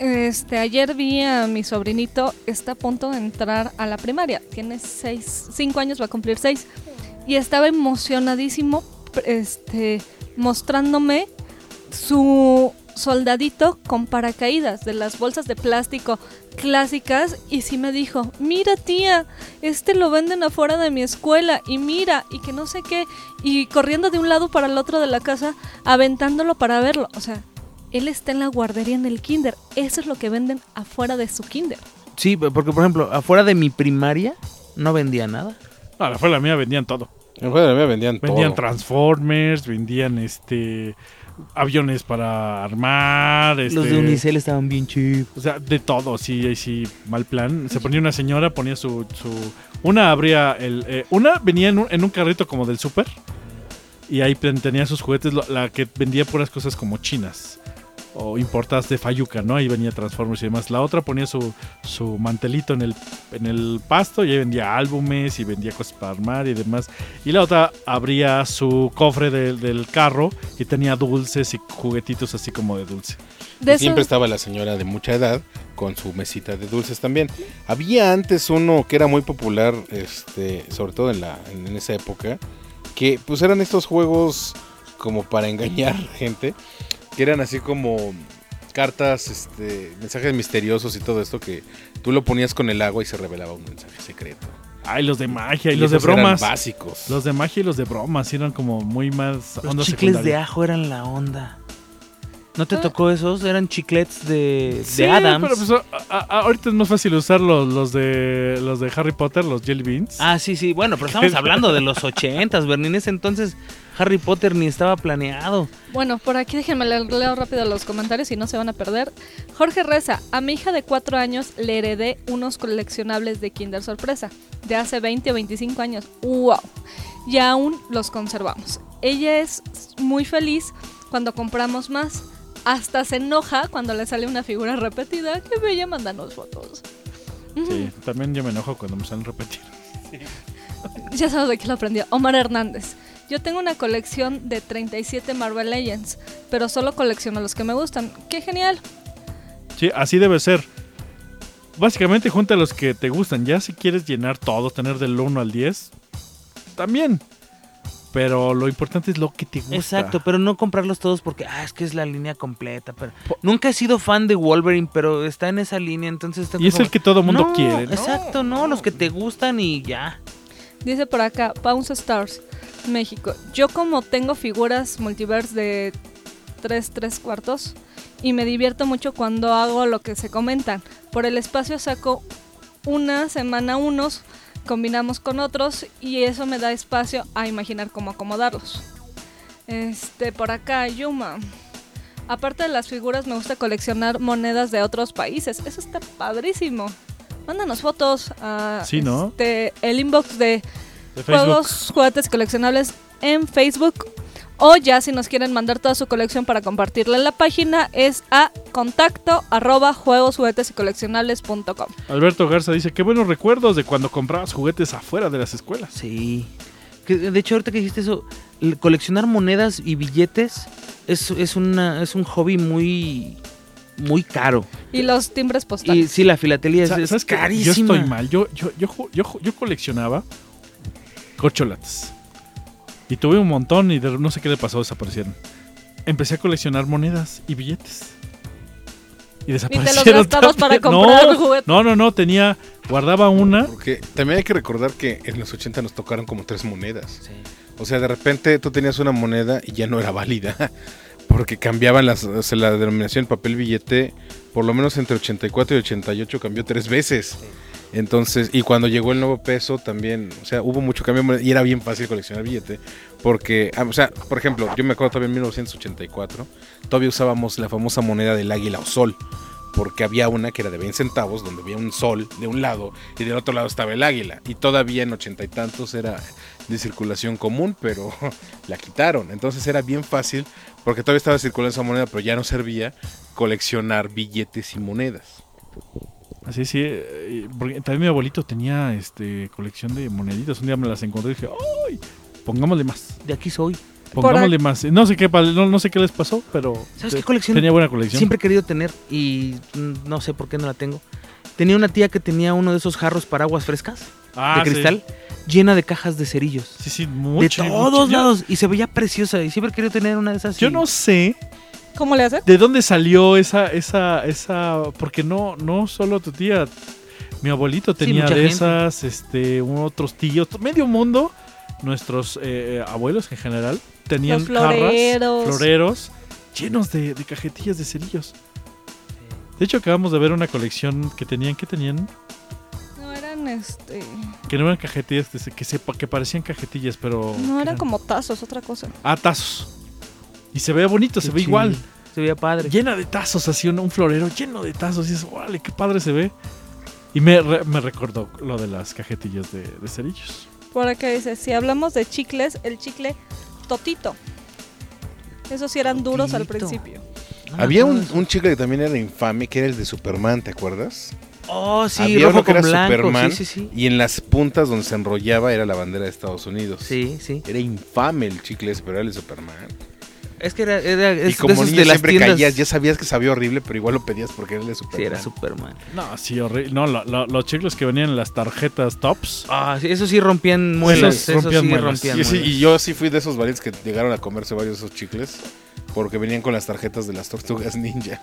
este, ayer vi a mi sobrinito, está a punto de entrar a la primaria. Tiene seis, cinco años, va a cumplir seis. Y estaba emocionadísimo, este, mostrándome su soldadito con paracaídas de las bolsas de plástico clásicas y sí me dijo, mira tía, este lo venden afuera de mi escuela y mira y que no sé qué y corriendo de un lado para el otro de la casa aventándolo para verlo, o sea, él está en la guardería en el kinder, eso es lo que venden afuera de su kinder. Sí, porque por ejemplo, afuera de mi primaria no vendía nada. No, afuera de la mía vendían todo. En fuera de la mía vendían, Vendían todo. Transformers, vendían este aviones para armar, este, Los de Unicel estaban bien cheap. o sea, de todo, sí, sí, mal plan. Se ponía una señora, ponía su, su una abría el, eh, una venía en un, en un carrito como del súper y ahí ten- tenía sus juguetes, la que vendía puras cosas como chinas o importadas de Fayuca, ¿no? Ahí venía Transformers y demás. La otra ponía su, su mantelito en el, en el pasto y ahí vendía álbumes y vendía cosas para armar y demás. Y la otra abría su cofre del- del carro y tenía dulces y juguetitos así como de dulce. De Y siempre estaba la señora de mucha edad con su mesita de dulces también. Había antes uno que era muy popular, este, sobre todo en, la, en, en esa época, que pues eran estos juegos como para engañar *laughs* gente, que eran así como cartas, este, mensajes misteriosos y todo esto que tú lo ponías con el agua y se revelaba un mensaje secreto. Ay, los de magia y, los de eran bromas. básicos. Los de magia y los de bromas eran como muy más Los onda chicles de ajo eran la onda. ¿No te Ah. tocó esos? Eran chiclets de, Sí, de Adams. pero pues, a- a- ahorita es más fácil usar los, los de los de Harry Potter, los Jelly Beans. Ah, sí, sí. Bueno, pero estamos *laughs* hablando de los ochentas, Bernie. En ese entonces Harry Potter ni estaba planeado. Bueno, por aquí déjenme leer, leo rápido los comentarios y no se van a perder. Jorge Reza, a mi hija de 4 años le heredé unos coleccionables de Kinder Sorpresa de hace 20 o 25 años. ¡Wow! Y aún los conservamos. Ella es muy feliz cuando compramos más. Hasta se enoja cuando le sale una figura repetida. ¡Qué bella! Mándanos fotos. Sí, también yo me enojo cuando me salen repetir. Ya sabes de qué lo aprendió. Omar Hernández. Yo tengo una colección de 37 Marvel Legends, pero solo colecciono los que me gustan. ¡Qué genial! Sí, así debe ser. básicamente junta los que te gustan. Ya si quieres llenar todos, tener del 1 al 10, también. Pero lo importante es lo que te gusta. Exacto, pero no comprarlos todos porque ah, es que es la línea completa. Pero nunca he sido fan de Wolverine, pero está en esa línea, entonces tengo Y es como- el que todo mundo No, quiere. ¿no? Exacto, no, los que te gustan y ya. Dice por acá, Bounce Stars, México. Yo como tengo figuras multiverse de 3, 3 cuartos y me divierto mucho cuando hago lo que se comentan. Por el espacio saco una semana unos, combinamos con otros y eso me da espacio a imaginar cómo acomodarlos. Este, por acá, Yuma. Aparte de las figuras, me gusta coleccionar monedas de otros países. Eso está padrísimo. Mándanos fotos a Sí, ¿no? este, el inbox de. Juegos, juguetes coleccionables en Facebook. O ya si nos quieren mandar toda su colección para compartirla en la página es a contacto arroba juegos, juguetes y coleccionables.com. Alberto Garza dice, qué buenos recuerdos de cuando comprabas juguetes afuera de las escuelas. Sí. Que, de hecho, ahorita que dijiste eso, coleccionar monedas y billetes es, es, una, es un hobby muy, muy caro. Y los timbres Y postales. sí, la filatelia es, es carísima. Yo estoy mal. Yo, yo, yo, yo, yo coleccionaba corcholatas. Y tuve un montón y de- no sé qué le pasó, desaparecieron. Empecé a coleccionar monedas y billetes. Y Y desaparecieron. te los gastabas para también. comprar no, juguete. No, no, no, tenía, guardaba una. Porque también hay que recordar que en los 80 nos tocaron como tres monedas. Sí. O sea, de repente tú tenías una moneda y ya no era válida. *laughs* Porque cambiaban las, o sea, la denominación papel billete, por lo menos entre 84 y 88 cambió tres veces. Entonces, y cuando llegó el nuevo peso también, o sea, hubo mucho cambio y era bien fácil coleccionar billete. Porque, ah, o sea, por ejemplo, yo me acuerdo todavía en 1984, todavía usábamos la famosa moneda del águila o sol. Porque había una que era de 20 centavos, donde había un sol de un lado y del otro lado estaba el águila. Y todavía en ochenta y tantos era de circulación común, pero *laughs* la quitaron. Entonces era bien fácil, porque todavía estaba circulando esa moneda, pero ya no servía coleccionar billetes y monedas. Así sí, eh, porque también mi abuelito tenía este colección de moneditas. Un día me las encontré y dije, ¡ay! Pongámosle más. De aquí soy. Pongámosle más. No sé qué no, no sé qué les pasó, pero ¿Sabes qué colección? tenía buena colección. Siempre he querido tener y no sé por qué no la tengo. Tenía una tía que tenía uno de esos jarros para aguas frescas Ah, de sí. cristal llena de cajas de cerillos. Sí, sí, mucho. de todos mucho. Lados. Y se veía preciosa. Y siempre he querido tener una de esas. Yo y- no sé ¿Cómo le hacen? de dónde salió esa, esa, esa, porque no, no solo tu tía, mi abuelito tenía de gente. esas, este, otros tíos, medio mundo, nuestros eh, abuelos en general, tenían Los floreros. jarras, floreros, llenos de, de cajetillas de cerillos. De hecho, acabamos de ver una colección que tenían, que tenían, No eran este. que no eran cajetillas, que, se- que, sepa, que parecían cajetillas, pero... No que eran como tazos, otra cosa. Ah, tazos. Y se ve bonito, se ve chido. igual. Se veía padre. llena de tazos, así un, un florero lleno de tazos. Y es, órale, qué padre se ve. Y me, re- me recordó lo de las cajetillas de, de cerillos. Por acá dice, si hablamos de chicles, el chicle totito. Esos sí eran duros al principio. Había un, chicle que también era infame, que era el de Superman, ¿te acuerdas? Oh, sí, Había rojo uno que con era blanco. Superman Sí, sí, sí. y en las puntas donde se enrollaba era la bandera de Estados Unidos. Sí, sí. Era infame el chicle ese, pero era el de Superman. Es que era, era es y de como esos niño de las siempre tiendas. caías, ya sabías que sabía horrible, pero igual lo pedías porque era el de Superman. Sí, era Superman. No, sí, horrible. No, lo- lo- los chicles que venían en las tarjetas tops. Ah, sí, eso sí rompían muelas. Esos Eso rompían sí muelas. rompían Y, sí, muelas. y yo sí fui de esos valientes que llegaron a comerse varios de esos chicles porque venían con las tarjetas de las tortugas ninja.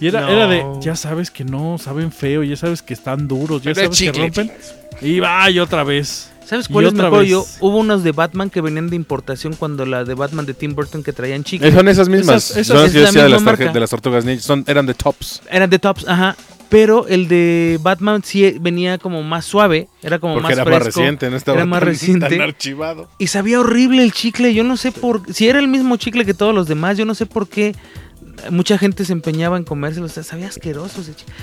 Y era, No. era de, ya sabes que no, saben feo, ya sabes que están duros, ya Pero sabes que rompen. Y va, y otra vez. ¿Sabes Y cuáles me otra acuerdo vez. yo? Hubo unos de Batman que venían de importación cuando la de Batman de Tim Burton que traían chicles. Eh, Son esas mismas. Esas- esas- son es yo la decía de las, de las tortugas ninja. Son, eran de tops. Eran de tops, ajá. Pero el de Batman sí venía como más suave, era como Porque más era fresco. más reciente, no estaba era más tan- reciente. tan archivado. Y sabía horrible el chicle, yo no sé por... Si era el mismo chicle que todos los demás, yo no sé por qué mucha gente se empeñaba en comérselo. O sea, sabía asqueroso ese chicle.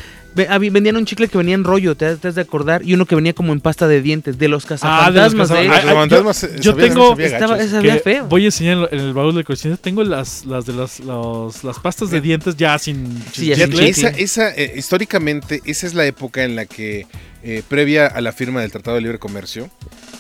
Había- Vendían un chicle que venía en rollo, te, has de acordar, y uno que venía como en pasta de dientes, de los Ah, de los cazafantasmas. ellos. Ah, Los fantasmas, eh, yo tengo- Estaba, Que feo. Voy a enseñar en el baúl de colecciones. Tengo las, las de las, los- las pastas de dientes ya sin Sí, ya sin esa, chicle. esa, eh, históricamente, esa es la época en la que, eh, previa a la firma del Tratado de Libre Comercio,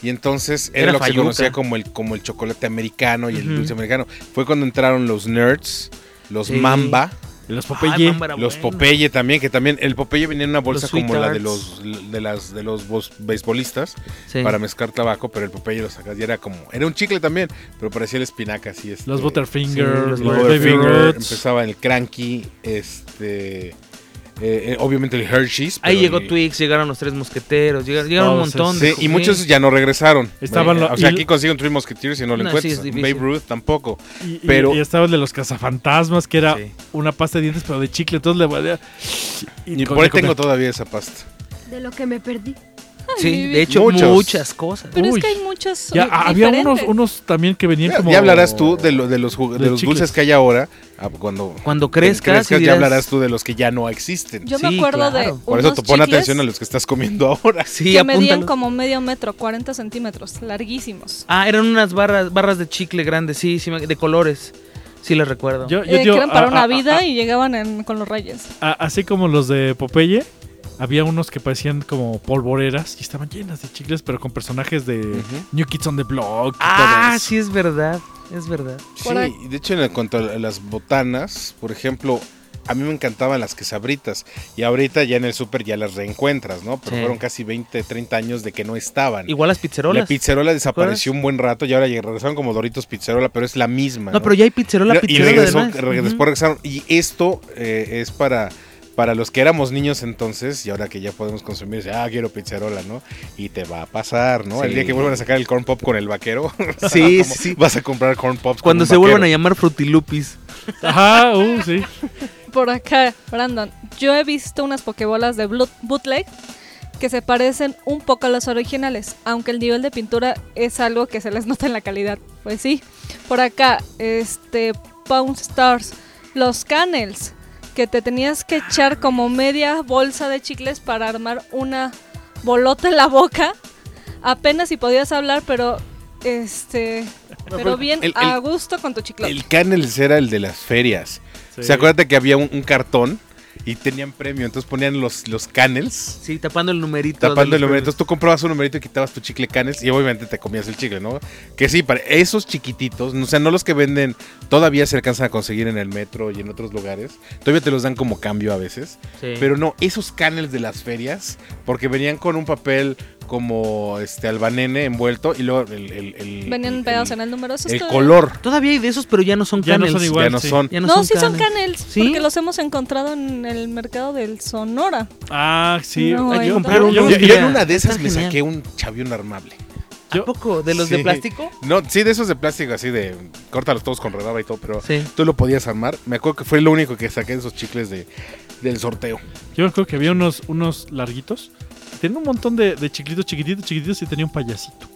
y entonces era, Era lo que se conocía como el, como el chocolate americano y el dulce americano. Fue cuando entraron los nerds, los Sí. mamba, Los Ay, Popeye. Los bueno. Popeye también, que también el Popeye venía en una bolsa Los como la de los de las de los beisbolistas Sí. para mezclar tabaco, pero el Popeye lo sacas y era como era un chicle también, pero parecía el espinaca así este, los Butterfingers, Sí, los los Butterfinger, empezaba en el Cranky, este eh, eh, obviamente el Hershey's. Ahí llegó el- Twix, llegaron los tres mosqueteros, llegaron, llegaron un Todos montón Sí, de y muchos ya no regresaron. Estaban Eh, lo- o sea, y- aquí consiguen Three Musketeers y no lo No, sí, encuentras. difícil. Babe Ruth tampoco. Y, y- pero- y estaba el de los cazafantasmas, que era Sí. una pasta de dientes, pero de chicle. Entonces le valía. Y con- por ahí tengo todavía esa pasta. De lo que me perdí. Sí, de hecho, Muchos. muchas cosas. Pero Uy. es que hay muchos Ya, eh, ah, había unos, unos también que venían Ya, como. ya hablarás tú de, lo- de los, de de los dulces que hay ahora. ah, Cuando Cuando crezcas, y ya hablarás tú de los que ya no existen. Yo me acuerdo claro. de Por eso tú pon atención a los que estás comiendo ahora. Sí, que medían como medio metro, 40 centímetros, larguísimos. Ah, eran unas barras, barras de chicle grandes, sí, sí, me- de colores. Sí, las recuerdo. Yo, yo Eh, digo, que eran para a- una a- vida a- y llegaban en- con los reyes. así como los de Popeye, había unos que parecían como polvoreras y estaban llenas de chicles, pero con personajes de. New Kids on the Block. y ah, todo eso. sí, es verdad. Es verdad. Sí, de hecho en cuanto a las botanas, por ejemplo, a mí me encantaban las quesabritas y ahorita ya en el súper ya las reencuentras, ¿no? Pero Sí. fueron casi 20, 30 años de que no estaban. Igual las La pizzerolas. pizzerola desapareció un buen rato y ahora ya regresaron como Doritos Pizzerola, pero es la misma. no, pero ya hay pizzerola, y pizzerola regresó, además. re- Ujú. después regresaron. Y esto eh, es para, para los que éramos niños entonces y ahora que ya podemos consumir, dice, ah, quiero pizzerola, ¿no? Y te va a pasar, ¿no? El día que vuelvan a sacar el corn pop con el vaquero, *laughs* Sí, sí. vas a comprar corn pops. Cuando con se vuelvan a llamar frutilupis. Ajá, uh, sí. Por acá, Brandon, yo he visto unas pokebolas de bootleg que se parecen un poco a las originales, aunque el nivel de pintura es algo que se les nota en la calidad. Pues sí. Por acá, este Pound Stars, los Canels, que te tenías que echar como media bolsa de chicles para armar una bolota en la boca. Apenas si podías hablar, pero este, pero bien el- a el- gusto con tu chiclote. El Canels era el de las ferias. Sí. ¿Se acuerdan que había un, un cartón y tenían premio? Entonces ponían los, los Canels. Sí, tapando el numerito. Tapando el numerito, entonces tú comprabas un numerito y quitabas tu chicle Canels y obviamente te comías el chicle, ¿no? Que sí, para esos chiquititos, o sea, no los que venden, todavía se alcanzan a conseguir en el metro y en otros lugares, todavía te los dan como cambio a veces, Sí. pero no, esos Canels de las ferias, porque venían con un papel como este albanene envuelto y luego el, el- el- Venían el- pegados el- en el número. Eso el color. Todavía hay de esos, pero ya no son Ya no canels. son igual. ya no sí. son. Ya no, No, son sí son canels. canels, ¿Sí? porque los hemos encontrado en el mercado del Sonora. Ah, sí. No, Hay que Yo- comprar yo- unos. Yo, en una de esas me genial. saqué un chavión armable. ¿A poco? ¿De los de plástico? No, sí, de esos de plástico, así de córtalos todos con redaba y todo, pero Sí. tú lo podías armar. Me acuerdo que fue lo único que saqué de esos chicles de, del sorteo. Yo me acuerdo que había unos, unos larguitos. Tenía un montón de, de chiclitos chiquititos, chiquititos y tenía un payasito.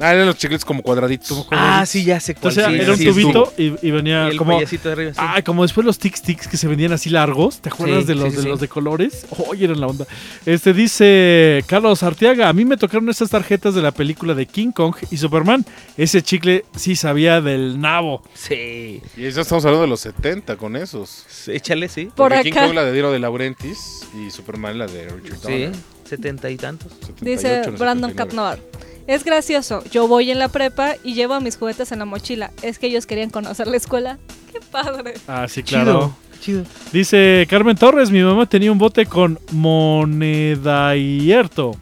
Ah, eran los chicles como cuadraditos. Ah, sí, ya sé cuál. Entonces sí, era un sí, tubito y, y venía Y el como... de arriba, sí. Ah, como después los tic tics que se vendían así largos, ¿te acuerdas Sí, de los sí, sí, de sí. los de colores? Oye, eran la onda. Este dice Carlos Arteaga, a mí me tocaron esas tarjetas de la película de King Kong y Superman. Ese chicle sí sabía del nabo. Sí. Y eso estamos hablando de los 70 con esos. Échale, sí. Por Porque King acá Kong la de Dino de Laurentiis y Superman la de Richard Sí, Donner. setenta y tantos. 78, dice no Brandon 79. Es gracioso, yo voy en la prepa y llevo mis juguetes en la mochila. Es que ellos querían conocer la escuela. ¡Qué padre! Ah, sí, claro. Chido. Dice Carmen Torres, mi mamá tenía un bote con monedayerto.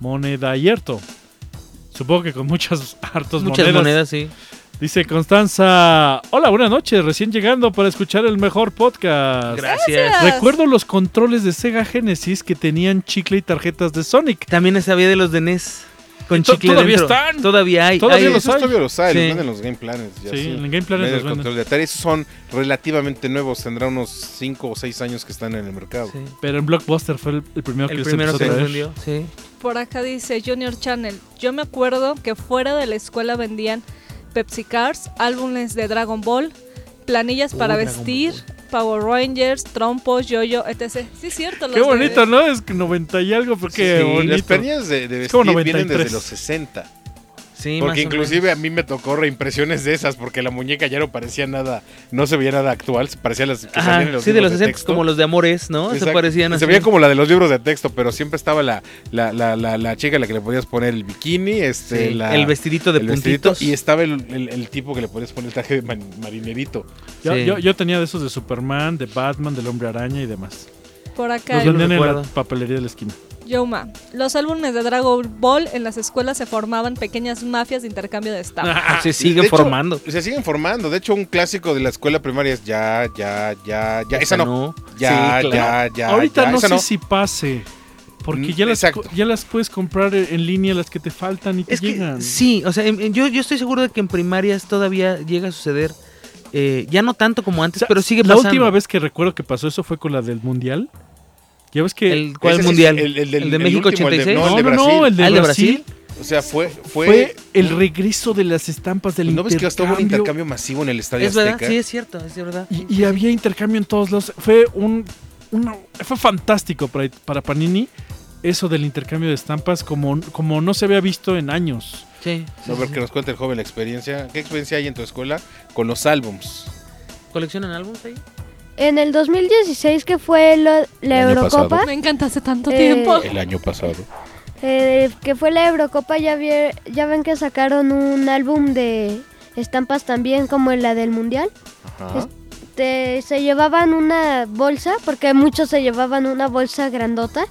Monedayerto. Supongo que con muchas hartos Muchas monedas. monedas, sí. Dice Constanza, hola, buenas noches, recién llegando para escuchar el mejor podcast. Gracias. Recuerdo los controles de Sega Genesis que tenían chicle y tarjetas de Sonic. También sabía de los de NES. Con chicle todavía dentro. están. Todavía hay. Todavía hay- los Esos todavía los hay, Sí. los venden en los Game Planets. ya Sí, sí. en el Game Venden los el control venden. de Atari. Esos son relativamente nuevos, tendrá unos 5 o 6 años que están en el mercado. Sí. Pero en Blockbuster fue el, el primero que El los primero que nos traer. vendió. Sí. Por acá dice Junior Channel. Yo me acuerdo que fuera de la escuela vendían Pepsi Cars, álbumes de Dragon Ball, planillas Uh, para Dragon vestir, Power Rangers, trompos, yo-yo, etc. Sí, es cierto. Qué los de- bonito, ¿no? Es que 90 y algo, porque Sí, bonito. las de, de vestir vienen 93. desde los 60. Sí, más Porque o inclusive menos. a mí me tocó reimpresiones de esas, porque la muñeca ya no parecía nada, no se veía nada actual, se parecía a las que Ajá, salían en los sí, de los 60 texto. como los de Amores, ¿no? Se parecían Se así. veía como la de los libros de texto, pero siempre estaba la, la, la, la, la chica a la que le podías poner el bikini, este, Sí, la- el vestidito de el vestidito, puntitos. y estaba el, el- el tipo que le podías poner el traje de man- marinerito. Yo, Sí. yo, yo tenía de esos de Superman, de Batman, del Hombre Araña y demás. Por Los acá, Yo lo vendían en la papelería de la esquina. Yoma. Los álbumes de Dragon Ball en las escuelas se formaban pequeñas mafias de intercambio de estampas. Se sigue De hecho, formando. Se siguen formando. De hecho, un clásico de la escuela primaria es ya, ya, ya, ya. Esa no. Ya, Sí, claro. ya, ya. Ahorita ya, no sé si pase. Porque Mm, ya las, ya puedes comprar en línea, las que te faltan y te Es que llegan. sí, o sea, en- en- yo, yo estoy seguro de que en primarias todavía llega a suceder. Eh, ya no tanto como O antes, sea, pero sigue la pasando. última vez que recuerdo que pasó eso fue con la del Mundial. Ya ves que... ¿El cuál mundial? el- el del- de el México último, el de- 86? no, no, el de no, no, Brasil. el de Ah, ¿el Brasil. O sea, fue. Fue, Fue el regreso de las estampas del ¿No ves que hasta hubo un intercambio. masivo en el estadio es verdad, Azteca? sí, es cierto, es verdad. Y, y había intercambio en todos lados. Fue un, una- fue fantástico para, para Panini eso del intercambio de estampas como, como no se había visto en años. Sí, sí, A ver sí. que nos cuente el joven la experiencia. ¿Qué experiencia hay en tu escuela con los álbums? ¿Coleccionan álbumes ahí? En el 2016 que fue lo- la El Eurocopa, pasado. Me encanta hace tanto Eh, tiempo. El año pasado. eh, que fue la Eurocopa, ya, vie- ya ven que sacaron un álbum de estampas también como la del Mundial. Ajá. Te- se llevaban una bolsa, porque muchos se llevaban una bolsa grandota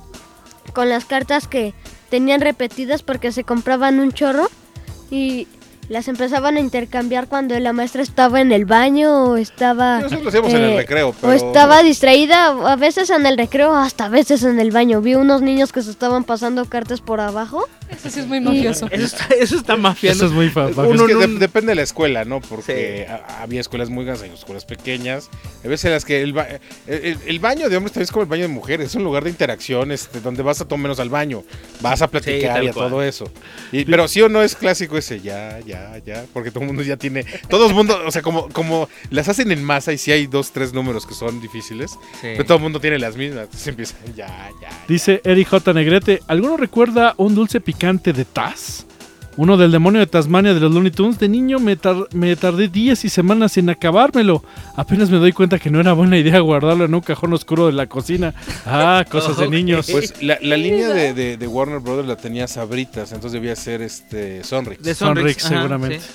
con las cartas que tenían repetidas porque se compraban un chorro y las empezaban a intercambiar cuando la maestra estaba en el baño o estaba Nosotros lo hacíamos en el eh, recreo, pero... o estaba distraída, a veces en el recreo, hasta a veces en el baño. Vi unos niños que se estaban pasando cartas por abajo. Eso sí es muy mafioso. Eso está, eso está mafiando. Eso es muy Es mafioso. que de- depende de la escuela, ¿no? Porque a- había escuelas muy grandes, hay escuelas pequeñas. Hay veces en las que el, ba- el- el- el baño de hombres también es como el baño de mujeres. Es un lugar de interacción este, donde vas a tomar menos al baño. Vas a platicar y a todo eso. Y- pero sí o no es clásico ese ya, ya, ya. Porque todo el mundo ya tiene. Todo el mundo, o sea, como, como las hacen en masa y sí hay dos, tres números que son difíciles. Sí. Pero todo el mundo tiene las mismas. Entonces empiezan ya, ya. Dice Eric J. Negrete, ¿alguno recuerda un dulce picante de Taz? Uno del demonio de Tasmania de los Looney Tunes. De niño me, tar- me tardé días y semanas en acabármelo. Apenas me doy cuenta que no era buena idea guardarlo en un cajón oscuro de la cocina. Ah, *laughs* cosas de niños. Pues la, la línea de, de- de Warner Brothers la tenía Sabritas, entonces debía ser este Sonrix. De Sonrix, Sonrix, ajá, seguramente. sí.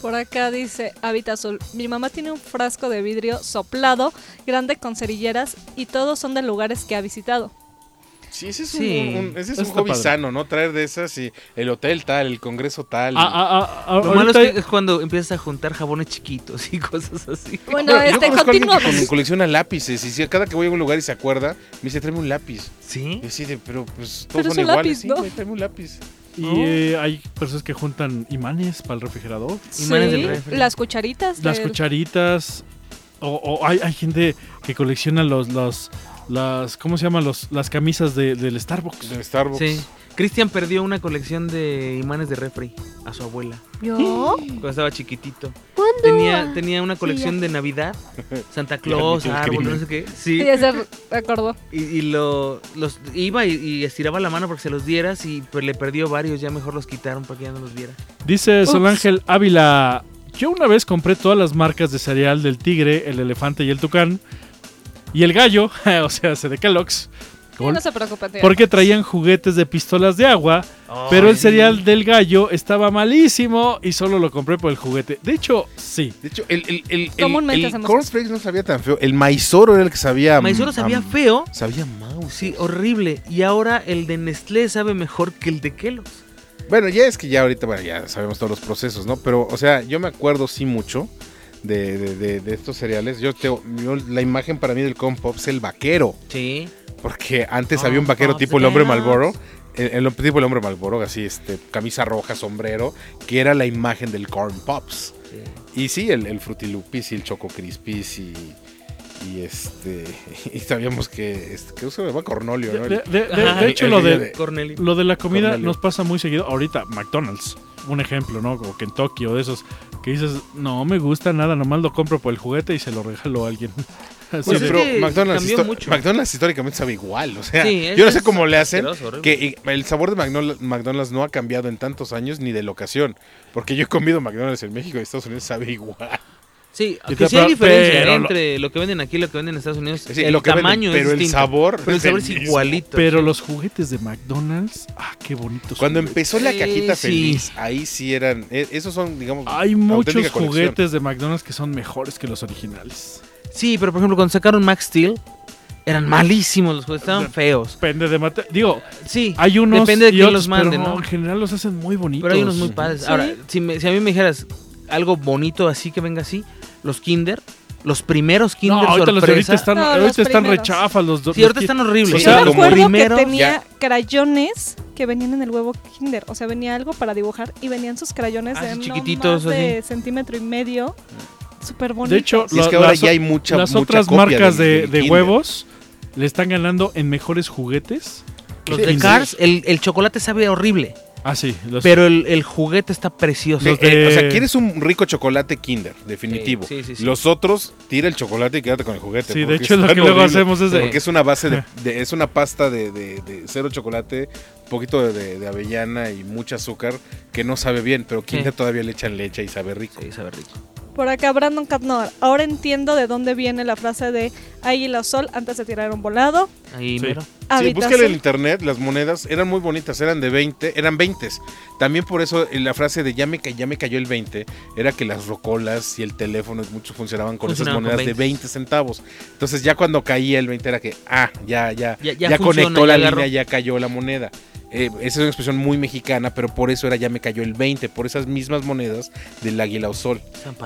Por acá dice Habita Azul. Mi mamá tiene un frasco de vidrio soplado, grande con cerilleras, y todos son de lugares que ha visitado. Sí, ese es Sí, un, un- ese es eso un hobby padre. sano, ¿no? Traer de esas y el hotel tal, el congreso tal. Ah, ah, ah, Lo malo es, que es cuando empiezas a juntar jabones chiquitos y *laughs* cosas así. Bueno, Bueno, yo este, continuamos. con- colecciona lápices y si cada que voy a un lugar y se acuerda, me dice, tráeme un lápiz. ¿Sí? Y así de, pero pues Pero todos es son un iguales. lápiz, sí, ¿no? güey, tráeme un lápiz. Y Oh. eh, hay personas que juntan imanes para el refrigerador. Imanes Sí, del refri. las cucharitas. Las del- cucharitas. O, o hay, hay gente que colecciona los, los, las, ¿cómo se llaman? Los, las camisas de- del Starbucks. Starbucks. Sí. Cristian perdió una colección de imanes de refri a su abuela ¿Yo? *gasps* cuando estaba chiquitito. ¿Cuándo? Tenía, tenía una colección de Navidad, *laughs* Santa Claus, árbol, no sé qué. Sí, Sí. ya se recordó. Y, y lo, los iba y, y estiraba la mano para que se los dieras y pues, le perdió varios, ya mejor los quitaron para que ya no los viera. Dice Sol. Ángel Ávila. Yo una vez compré todas las marcas de cereal del tigre, el elefante y el tucán. Y el gallo, *laughs* o sea, se de Kellogg's. Sí, no se preocupen. Porque traían juguetes de pistolas de agua. Pero el cereal del gallo estaba malísimo y solo lo compré por el juguete. De hecho, sí. De hecho, el, el, el, el, el cornflakes no sabía tan feo. El maizoro era el que sabía. Maizoro sabía feo, Sabía mouse. sí, horrible. Y ahora el de Nestlé sabe mejor que el de Kellogg's. Bueno, ya es que ya ahorita, bueno, ya sabemos todos los procesos, ¿no? Pero, o sea, yo me acuerdo sí mucho de, de- de- de estos cereales. Yo, te, yo- la imagen para mí del Corn Pop es el vaquero. Sí. Porque antes Corn había un vaquero Pops tipo el hombre Kellogg's. Malboro. El, el tipo el hombre Malboro, así, este, camisa roja, sombrero, que era la imagen del Corn Pops. sí. Y sí, el, el Frutilupis y el Choco Crispis y, y este. *laughs* Y sabíamos que. Este, que se Cornolio, ¿no? De, El- de- de- Ajá, de hecho, el lo de, lo de la comida Cornelio. nos pasa muy seguido. Ahorita, McDonald's. Un ejemplo, ¿no? O Kentucky o de esos que dices, no me gusta nada, nomás lo compro por el juguete y se lo regalo a alguien. *laughs* Así Pues es pero McDonald's, mucho. Históricamente sabe igual. O sea, Sí, yo no sé cómo le hacen. Que el sabor de McDonald's, McDonald's no ha cambiado en tantos años ni de la ocasión. Porque yo he comido McDonald's en México y Estados Unidos sabe igual. Sí, que sí hay diferencia pero ¿eh? entre lo que venden aquí y lo que venden en Estados Unidos. Sí, el lo que venden, tamaño pero es el distinto. sabor Pero el es sabor es igualito. Pero sí. los juguetes de McDonald's, ah, qué bonitos. Cuando juguetes. empezó la cajita sí. feliz, ahí sí eran. eh, Esos son, digamos. Hay muchos juguetes de McDonald's que son mejores que los originales. Sí, pero por ejemplo, cuando sacaron Max Steel, eran malísimos los juguetes, estaban feos. Depende de mate- Digo, Sí, hay unos depende de quién otros, los mande, pero ¿no? en general los hacen muy bonitos. Pero hay unos muy padres. Sí. Ahora, si, me- si a mí me dijeras algo bonito así que venga así, los Kinder, los primeros Kinder No, ahorita los de ahorita están, No, ahorita los están rechafas los dos. Sí, ahorita están horribles. O sea, como acuerdo primero, que tenía ya- crayones que venían en el huevo Kinder. O sea, venía algo para dibujar y venían sus crayones Ah, de sí, no chiquititos, más de centímetro y medio. Súper bonitos. De hecho, es que ahora las, ya hay mucha las mucha otras copia marcas de, huevos le están ganando en mejores juguetes. Los de Kinder. Cars, el, el chocolate sabe horrible, Ah, sí. los- pero el, el juguete está precioso. De- eh, o sea, quieres un rico chocolate Kinder, definitivo. Sí, sí, sí, sí. Los otros, tira el chocolate y quédate con el juguete. sí, de porque hecho es lo que luego hacemos es de... Porque es una base de, *laughs* de- es una pasta de, de- de cero chocolate, un poquito de, de- de avellana y mucho azúcar que no sabe bien, pero Kinder Sí. todavía le echan leche y sabe rico. Sí, sabe rico. Por acá, Brandon Catnor. Ahora entiendo de dónde viene la frase de águila o sol antes de tirar un volado. Ahí Sí. mero. Sí, búscale en internet, las monedas eran muy bonitas, eran de 20, eran 20. También por eso eh, la frase de ya me, ya me cayó el 20 era que las rocolas y el teléfono muchos funcionaban con Funcionaban esas monedas con de 20 centavos. Entonces ya cuando caía el 20 era que, ah, ya, ya, Ya- ya, ya funciona, conectó la agarró. línea, ya cayó la moneda. Eh, esa es una expresión muy mexicana, pero por eso era ya me cayó el 20, por esas mismas monedas del águila o sol.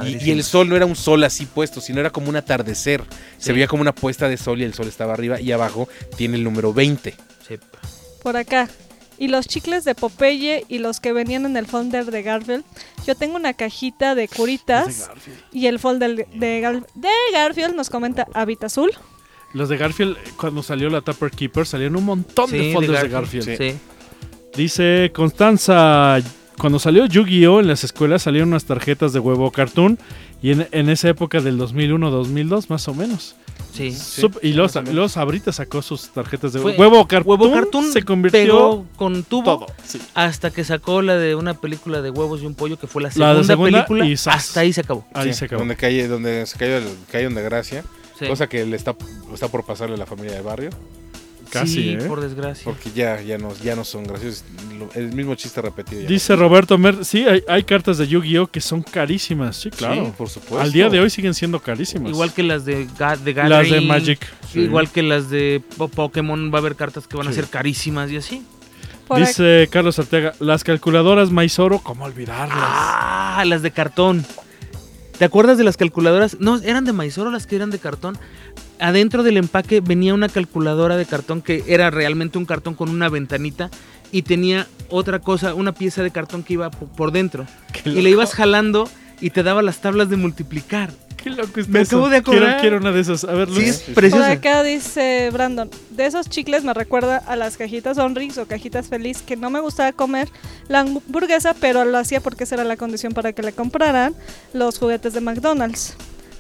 Y, el sol no era un sol así puesto, sino era como un atardecer. Sí. Se veía como una puesta de sol y el sol estaba arriba y abajo tiene el número 20. Sí. Por acá. Y los chicles de Popeye y los que venían en el folder de Garfield. Yo tengo una cajita de curitas. Y el folder de, Gar- de Garfield nos comenta Habita Azul. Los de Garfield, cuando salió la Tupper Keeper, salieron un montón Sí, de de folders de Garfield, Garfield. Sí. Dice Constanza, cuando salió Yu-Gi-Oh! en las escuelas salieron unas tarjetas de huevo cartoon y en, en esa época del 2001-2002 más o menos. Sí. Y los, los Sabrita sacó sus tarjetas de Fue- huevo cartoon. Huevo Cartoon se convirtió pegó con tubo todo. sí. hasta que sacó la de una película de huevos y un pollo que fue la segunda, de segunda película. y. Hasta ahí se acabó. Ahí Sí, se acabó. Donde, cae, donde se cayó el cañón de gracia. Sí. Cosa que le está, está por pasarle a la familia del barrio. Casi, Sí, ¿eh? por desgracia. Porque ya, ya, no, ya no son graciosos. El mismo chiste repetido. ya Dice no. Roberto Mer, sí, hay, hay cartas de Yu-Gi-Oh! que son carísimas. Sí, Sí, claro. por supuesto. Al día de hoy siguen siendo carísimas. Igual que las de, Ga de las de Magic. sí. Igual que las de Po- Pokémon, va a haber cartas que van a ser carísimas y así. Por Dice Carlos Arteaga, las calculadoras Maizoro, ¿cómo olvidarlas? Ah, las de cartón. ¿Te acuerdas de las calculadoras? No, eran de Maizoro las que eran de cartón. Adentro del empaque venía una calculadora de cartón que era realmente un cartón con una ventanita y tenía otra cosa, una pieza de cartón que iba po- por dentro. Qué Y le ibas jalando y te daba las tablas de multiplicar. qué loco está Me eso. acabo de Quiero, acordar. quiero una de esas. A ver, Luz. Sí, es Por preciosa. acá dice Brandon, de esos chicles me recuerda a las cajitas Onrix o cajitas Feliz, que no me gustaba comer la hamburguesa, pero lo hacía porque esa era la condición para que le compraran los juguetes de McDonald's.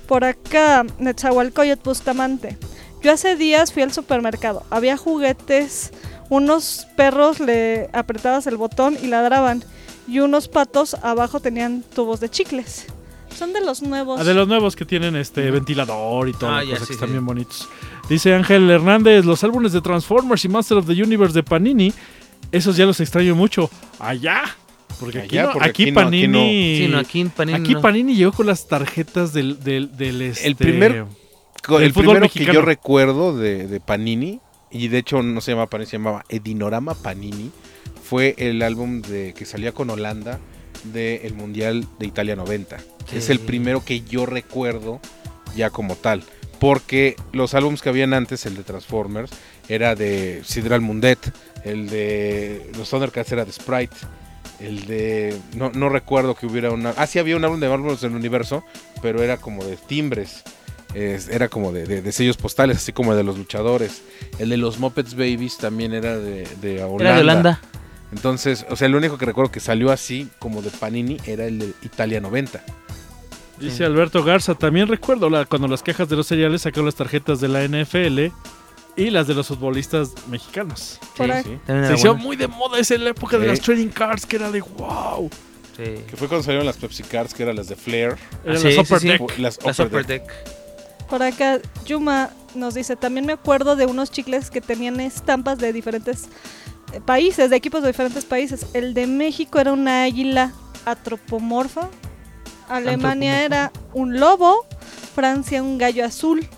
Por acá, Netzahualcoyot Bustamante. Yo hace días fui al supermercado, había juguetes, unos perros le apretabas el botón y ladraban, y unos patos abajo tenían tubos de chicles. Son de los nuevos. Ah, de los nuevos que tienen este ventilador y todo, Ah, cosas sí, que están bien bonitos. Dice Ángel Hernández, los álbumes de Transformers y Master of the Universe de Panini, esos ya los extraño mucho. Allá. Porque aquí, Allá, no- porque aquí aquí no, aquí Panini... no. Sí, no, aquí en Panini aquí no. Panini llegó con las tarjetas del, del, del, este, primer- del El fútbol primero que yo recuerdo de, de Panini, y de hecho no se llamaba Panini, se llamaba Edinorama Panini, fue el álbum de que salía con Holanda del Mundial de Italia 90. Sí. Es el primero que yo recuerdo ya como tal. Porque los álbumes que habían antes, el de Transformers, era de Sidral Mundet, el de los Thundercats era de Sprite, el de... No, no recuerdo que hubiera una... Ah, sí había un álbum de álbumes del universo, pero era como de timbres. Es- era como de, de- de sellos postales, así como el de los luchadores. El de los Muppets Babies también era de, de Holanda. Era de Holanda. Entonces, o sea, el único que recuerdo que salió así, como de Panini, era el de Italia 90. Dice Alberto Garza, también recuerdo la- cuando las cajas de los cereales sacaron las tarjetas de la NFL y las de los futbolistas mexicanos. Sí, Se hizo muy de moda esa en la época de las trading cards, que era de wow. Sí. Que fue cuando salieron las Pepsi Cards, que eran las de Flair. Eran Ah, las Upper sí, sí. Deck. Las La Upper. Deck. Por acá, Yuma nos dice, también me acuerdo de unos chicles que tenían estampas de diferentes eh, países, de equipos de diferentes países. El de México era una águila atropomorfa, Alemania era un lobo, Francia un gallo azul.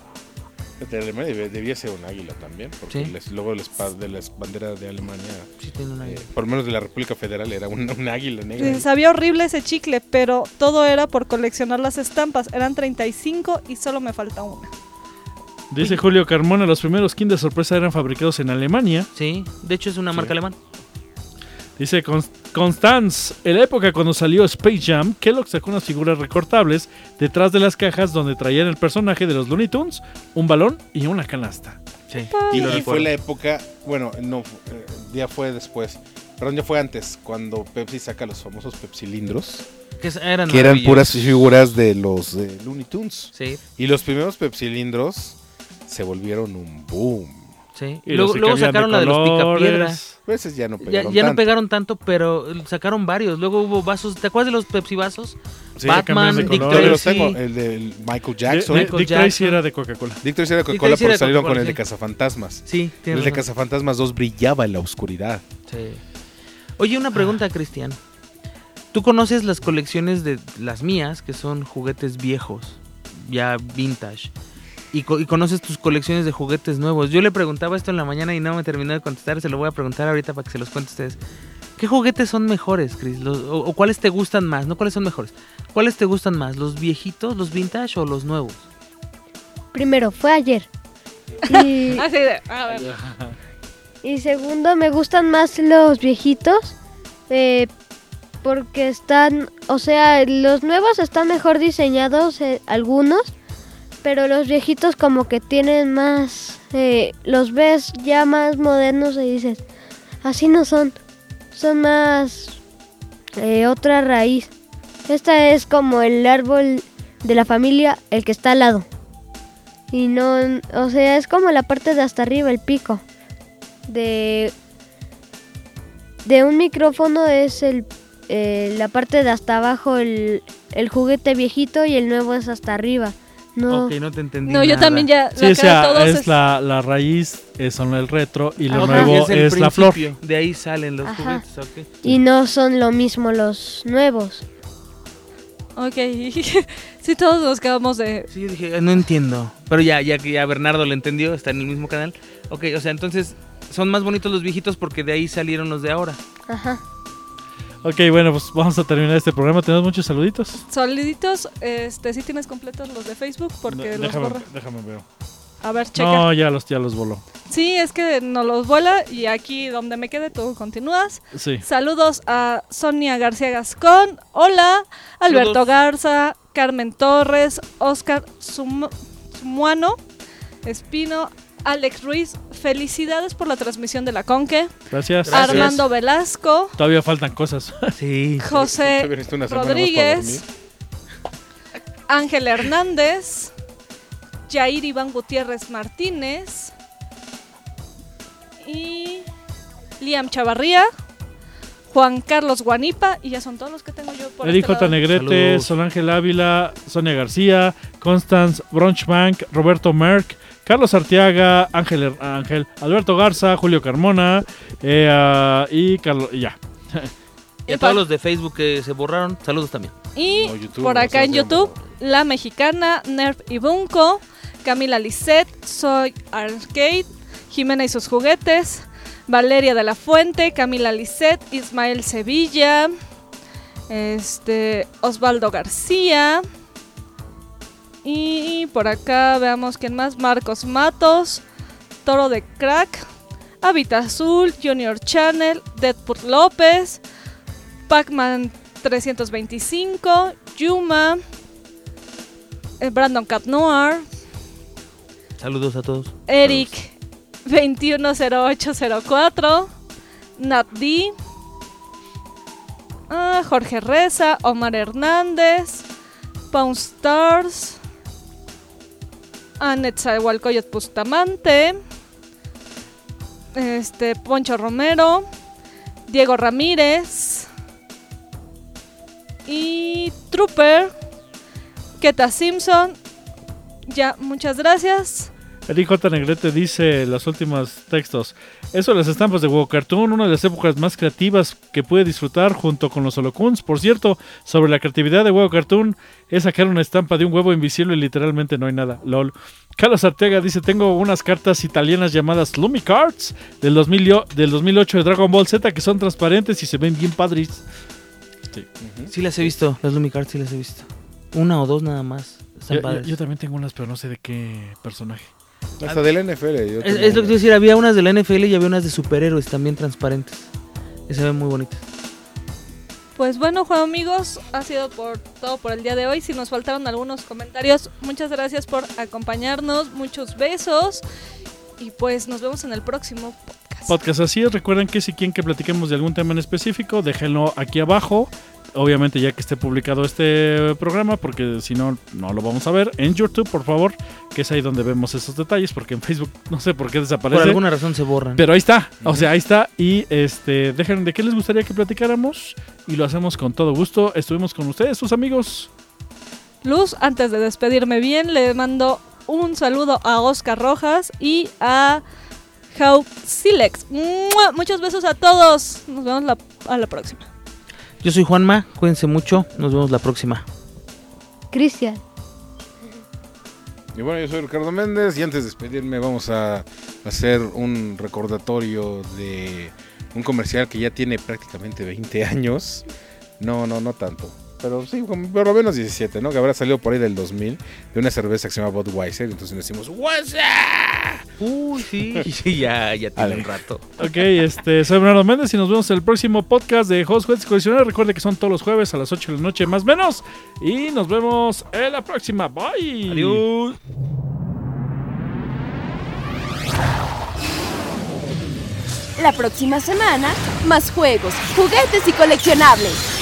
De Alemania debía, ser un águila también, porque Sí. el logo de las, pa- de las banderas de Alemania, Sí, tiene una eh, por lo menos de la República Federal, era un, un águila negra. Eh, Sabía horrible ese chicle, pero todo era por coleccionar las estampas. Eran 35 y solo me falta una. Dice Julio Carmona, los primeros Kinder Sorpresa eran fabricados en Alemania. Sí, de hecho es una Sí. marca alemana. Dice Con- Constance, en la época cuando salió Space Jam, Kellogg sacó unas figuras recortables detrás de las cajas donde traían el personaje de los Looney Tunes, un balón y una canasta. Sí. Y, fue la época, bueno, no, eh, ya fue después, perdón, ya fue antes, cuando Pepsi saca los famosos Pepsilindros, Que eran, que eran puras figuras de los de Looney Tunes. Sí, Y los primeros Pepsilindros se volvieron un boom. Sí. Y luego luego sacaron la de los picapiedra. colores. A veces ya no pegaron ya no tanto. pegaron tanto, pero sacaron varios. Luego hubo vasos. ¿Te acuerdas de los Pepsi vasos? Sí, Batman, de Dick. Todavía los Tracy. tengo, el del Michael Jackson. De- Michael Dick Tracy Jackson. era de Coca-Cola. Dick Tracy era de Coca-Cola, Tracy pero de salieron con el de. Cazafantasmas. Sí, El de. Cazafantasmas 2 brillaba en la oscuridad. Sí. Oye, una pregunta, Cristian. ¿Tú conoces las colecciones de las mías, que son juguetes viejos, ya vintage? Y, co- y conoces tus colecciones de juguetes nuevos. Yo le preguntaba esto en la mañana y no me terminó de contestar. Se lo voy a preguntar ahorita para que se los cuente a ustedes. ¿Qué juguetes son mejores, Chris? Los- o, o cuáles te gustan más? No, ¿cuáles son mejores? ¿Cuáles te gustan más? ¿Los viejitos, los vintage o los nuevos? Primero, fue ayer. *laughs* Y, Así de, a ver. y segundo, me gustan más los viejitos. eh, porque están, o sea, los nuevos están mejor diseñados, eh, algunos. Pero los viejitos como que tienen más, eh, los ves ya más modernos y dices, así no son, son más eh, otra raíz. Esta es como el árbol de la familia, el que está al lado. Y no, o sea, es como la parte de hasta arriba, el pico. De, de un micrófono es el, eh, la parte de hasta abajo, el, el juguete viejito y el nuevo es hasta arriba. No, Ok, no te entendí. No, yo también ya. Sí, la o sea, todos es es- la, la raíz, es son el retro y lo Ah, nuevo es, la flor. De ahí salen los Ajá. juguetes, ok. y no son lo mismo los nuevos. Ok. *laughs* sí, todos nos quedamos de. Sí, yo dije, "Ah, no entiendo. Pero ya, ya que ya Bernardo lo entendió, está en el mismo canal. Ok, o sea, entonces son más bonitos los viejitos porque de ahí salieron los de ahora. Ajá. Ok, bueno, pues vamos a terminar este programa. Tenemos muchos saluditos. Soliditos, este, sí tienes completos los de Facebook porque No, los déjame, borra. déjame ver. A ver, checa. No, ya los, ya los voló. Sí, es que no los vuela y aquí donde me quede tú continúas. Sí. Saludos a Sonia García Gascón. Hola, Alberto Saludos. Garza, Carmen Torres, Oscar Sum- Sumuano, Espino, Alex Ruiz. Felicidades por la transmisión de la Conque. Gracias. Gracias. Armando Velasco, Todavía faltan cosas. *laughs* Sí. José Rodríguez. Ángel Hernández, Jair Iván Gutiérrez Martínez y Liam Chavarría, Juan Carlos Guanipa y ya son todos los que tengo yo por Eric este J. lado. Negrete, Saludos. Solángel Ávila, Sonia García, Constance Bronchbank, Roberto Merck, Carlos Arteaga, Ángel, Ángel Alberto Garza, Julio Carmona eh, y Carlos. y ya. *laughs* Y a todos los de Facebook que se borraron, saludos también. Y No, YouTube, por acá en YouTube. La Mexicana, Nerf y Bunko, Camila Lisset, Soy Arcade, Jimena y sus juguetes, Valeria de la Fuente, Camila Lisset, Ismael Sevilla, este Osvaldo García. Y por acá veamos quién más, Marcos Matos, Toro de Crack, Habita Azul, Junior Channel, Deadpool López, Pac-Man 325, Yuma, eh, Brandon Cap Noir, Saludos a todos. Eric 210804, Nat D, Ledesma, Jorge Reza, Omar Hernández, Pawn Stars, Anetzahualcoyot Bustamante, este, Poncho Romero, Diego Ramírez y Trooper, Keta Simpson. Ya, muchas gracias. Eric J. Negrete dice los últimos textos. Eso de las estampas de huevo cartoon, una de las épocas más creativas que pude disfrutar junto con los holocuns. Por cierto, sobre la creatividad de huevo cartoon, es sacar una estampa de un huevo invisible y literalmente no hay nada. LOL. Carlos Arteaga dice, tengo unas cartas italianas llamadas Lumi Cards del, 2000 yo- del 2008 de Dragon Ball Z que son transparentes y se ven bien padres. Sí. Sí las he visto, las Lumicards sí las he visto. Una o dos nada más. Están Yo, yo- padres. yo también tengo unas, pero no sé de qué personaje. Hasta del NFL. yo Es, lo que te decir, había unas de la NFL y había unas de superhéroes también transparentes. Y se ven muy bonitas. Pues bueno, Juan amigos, ha sido por todo por el día de hoy. Si nos faltaron algunos comentarios, muchas gracias por acompañarnos, muchos besos y pues nos vemos en el próximo podcast. Podcast así es. Recuerden que si quieren que platiquemos de algún tema en específico, déjenlo aquí abajo. Obviamente ya que esté publicado este programa, porque si no, no lo vamos a ver. En YouTube, por favor, que es ahí donde vemos esos detalles, porque en Facebook *laughs* no sé por qué Por desaparece. alguna razón se borran. Pero ahí está, o sea, ahí está. Y este, dejen de qué les gustaría que platicáramos. Y lo hacemos con todo gusto. Estuvimos con ustedes, sus amigos. Luz, antes de despedirme bien, le mando un saludo a Oscar Rojas y a How Silex. Muchos besos a todos. Nos vemos la- a la próxima. Yo soy Juanma, cuídense mucho, nos vemos la próxima. Cristian. Y bueno, yo soy Ricardo Méndez y antes de despedirme vamos a hacer un recordatorio de un comercial que ya tiene prácticamente 20 años. No, no, no tanto. Pero sí, por lo menos 17, ¿no? Que habrá salido por ahí del 2000 de una cerveza que se llama Budweiser. Entonces decimos, ¡What's up? Uy, sí, *laughs* sí, ya, ya tiene un rato. Ok, este, soy Bernardo Méndez y nos vemos en el próximo podcast de Host Jueves Coleccionar. Recuerde que son todos los jueves a las 8 de la noche, más o menos. Y nos vemos en la próxima. Bye. Adiós. La próxima semana, más juegos, juguetes y coleccionables.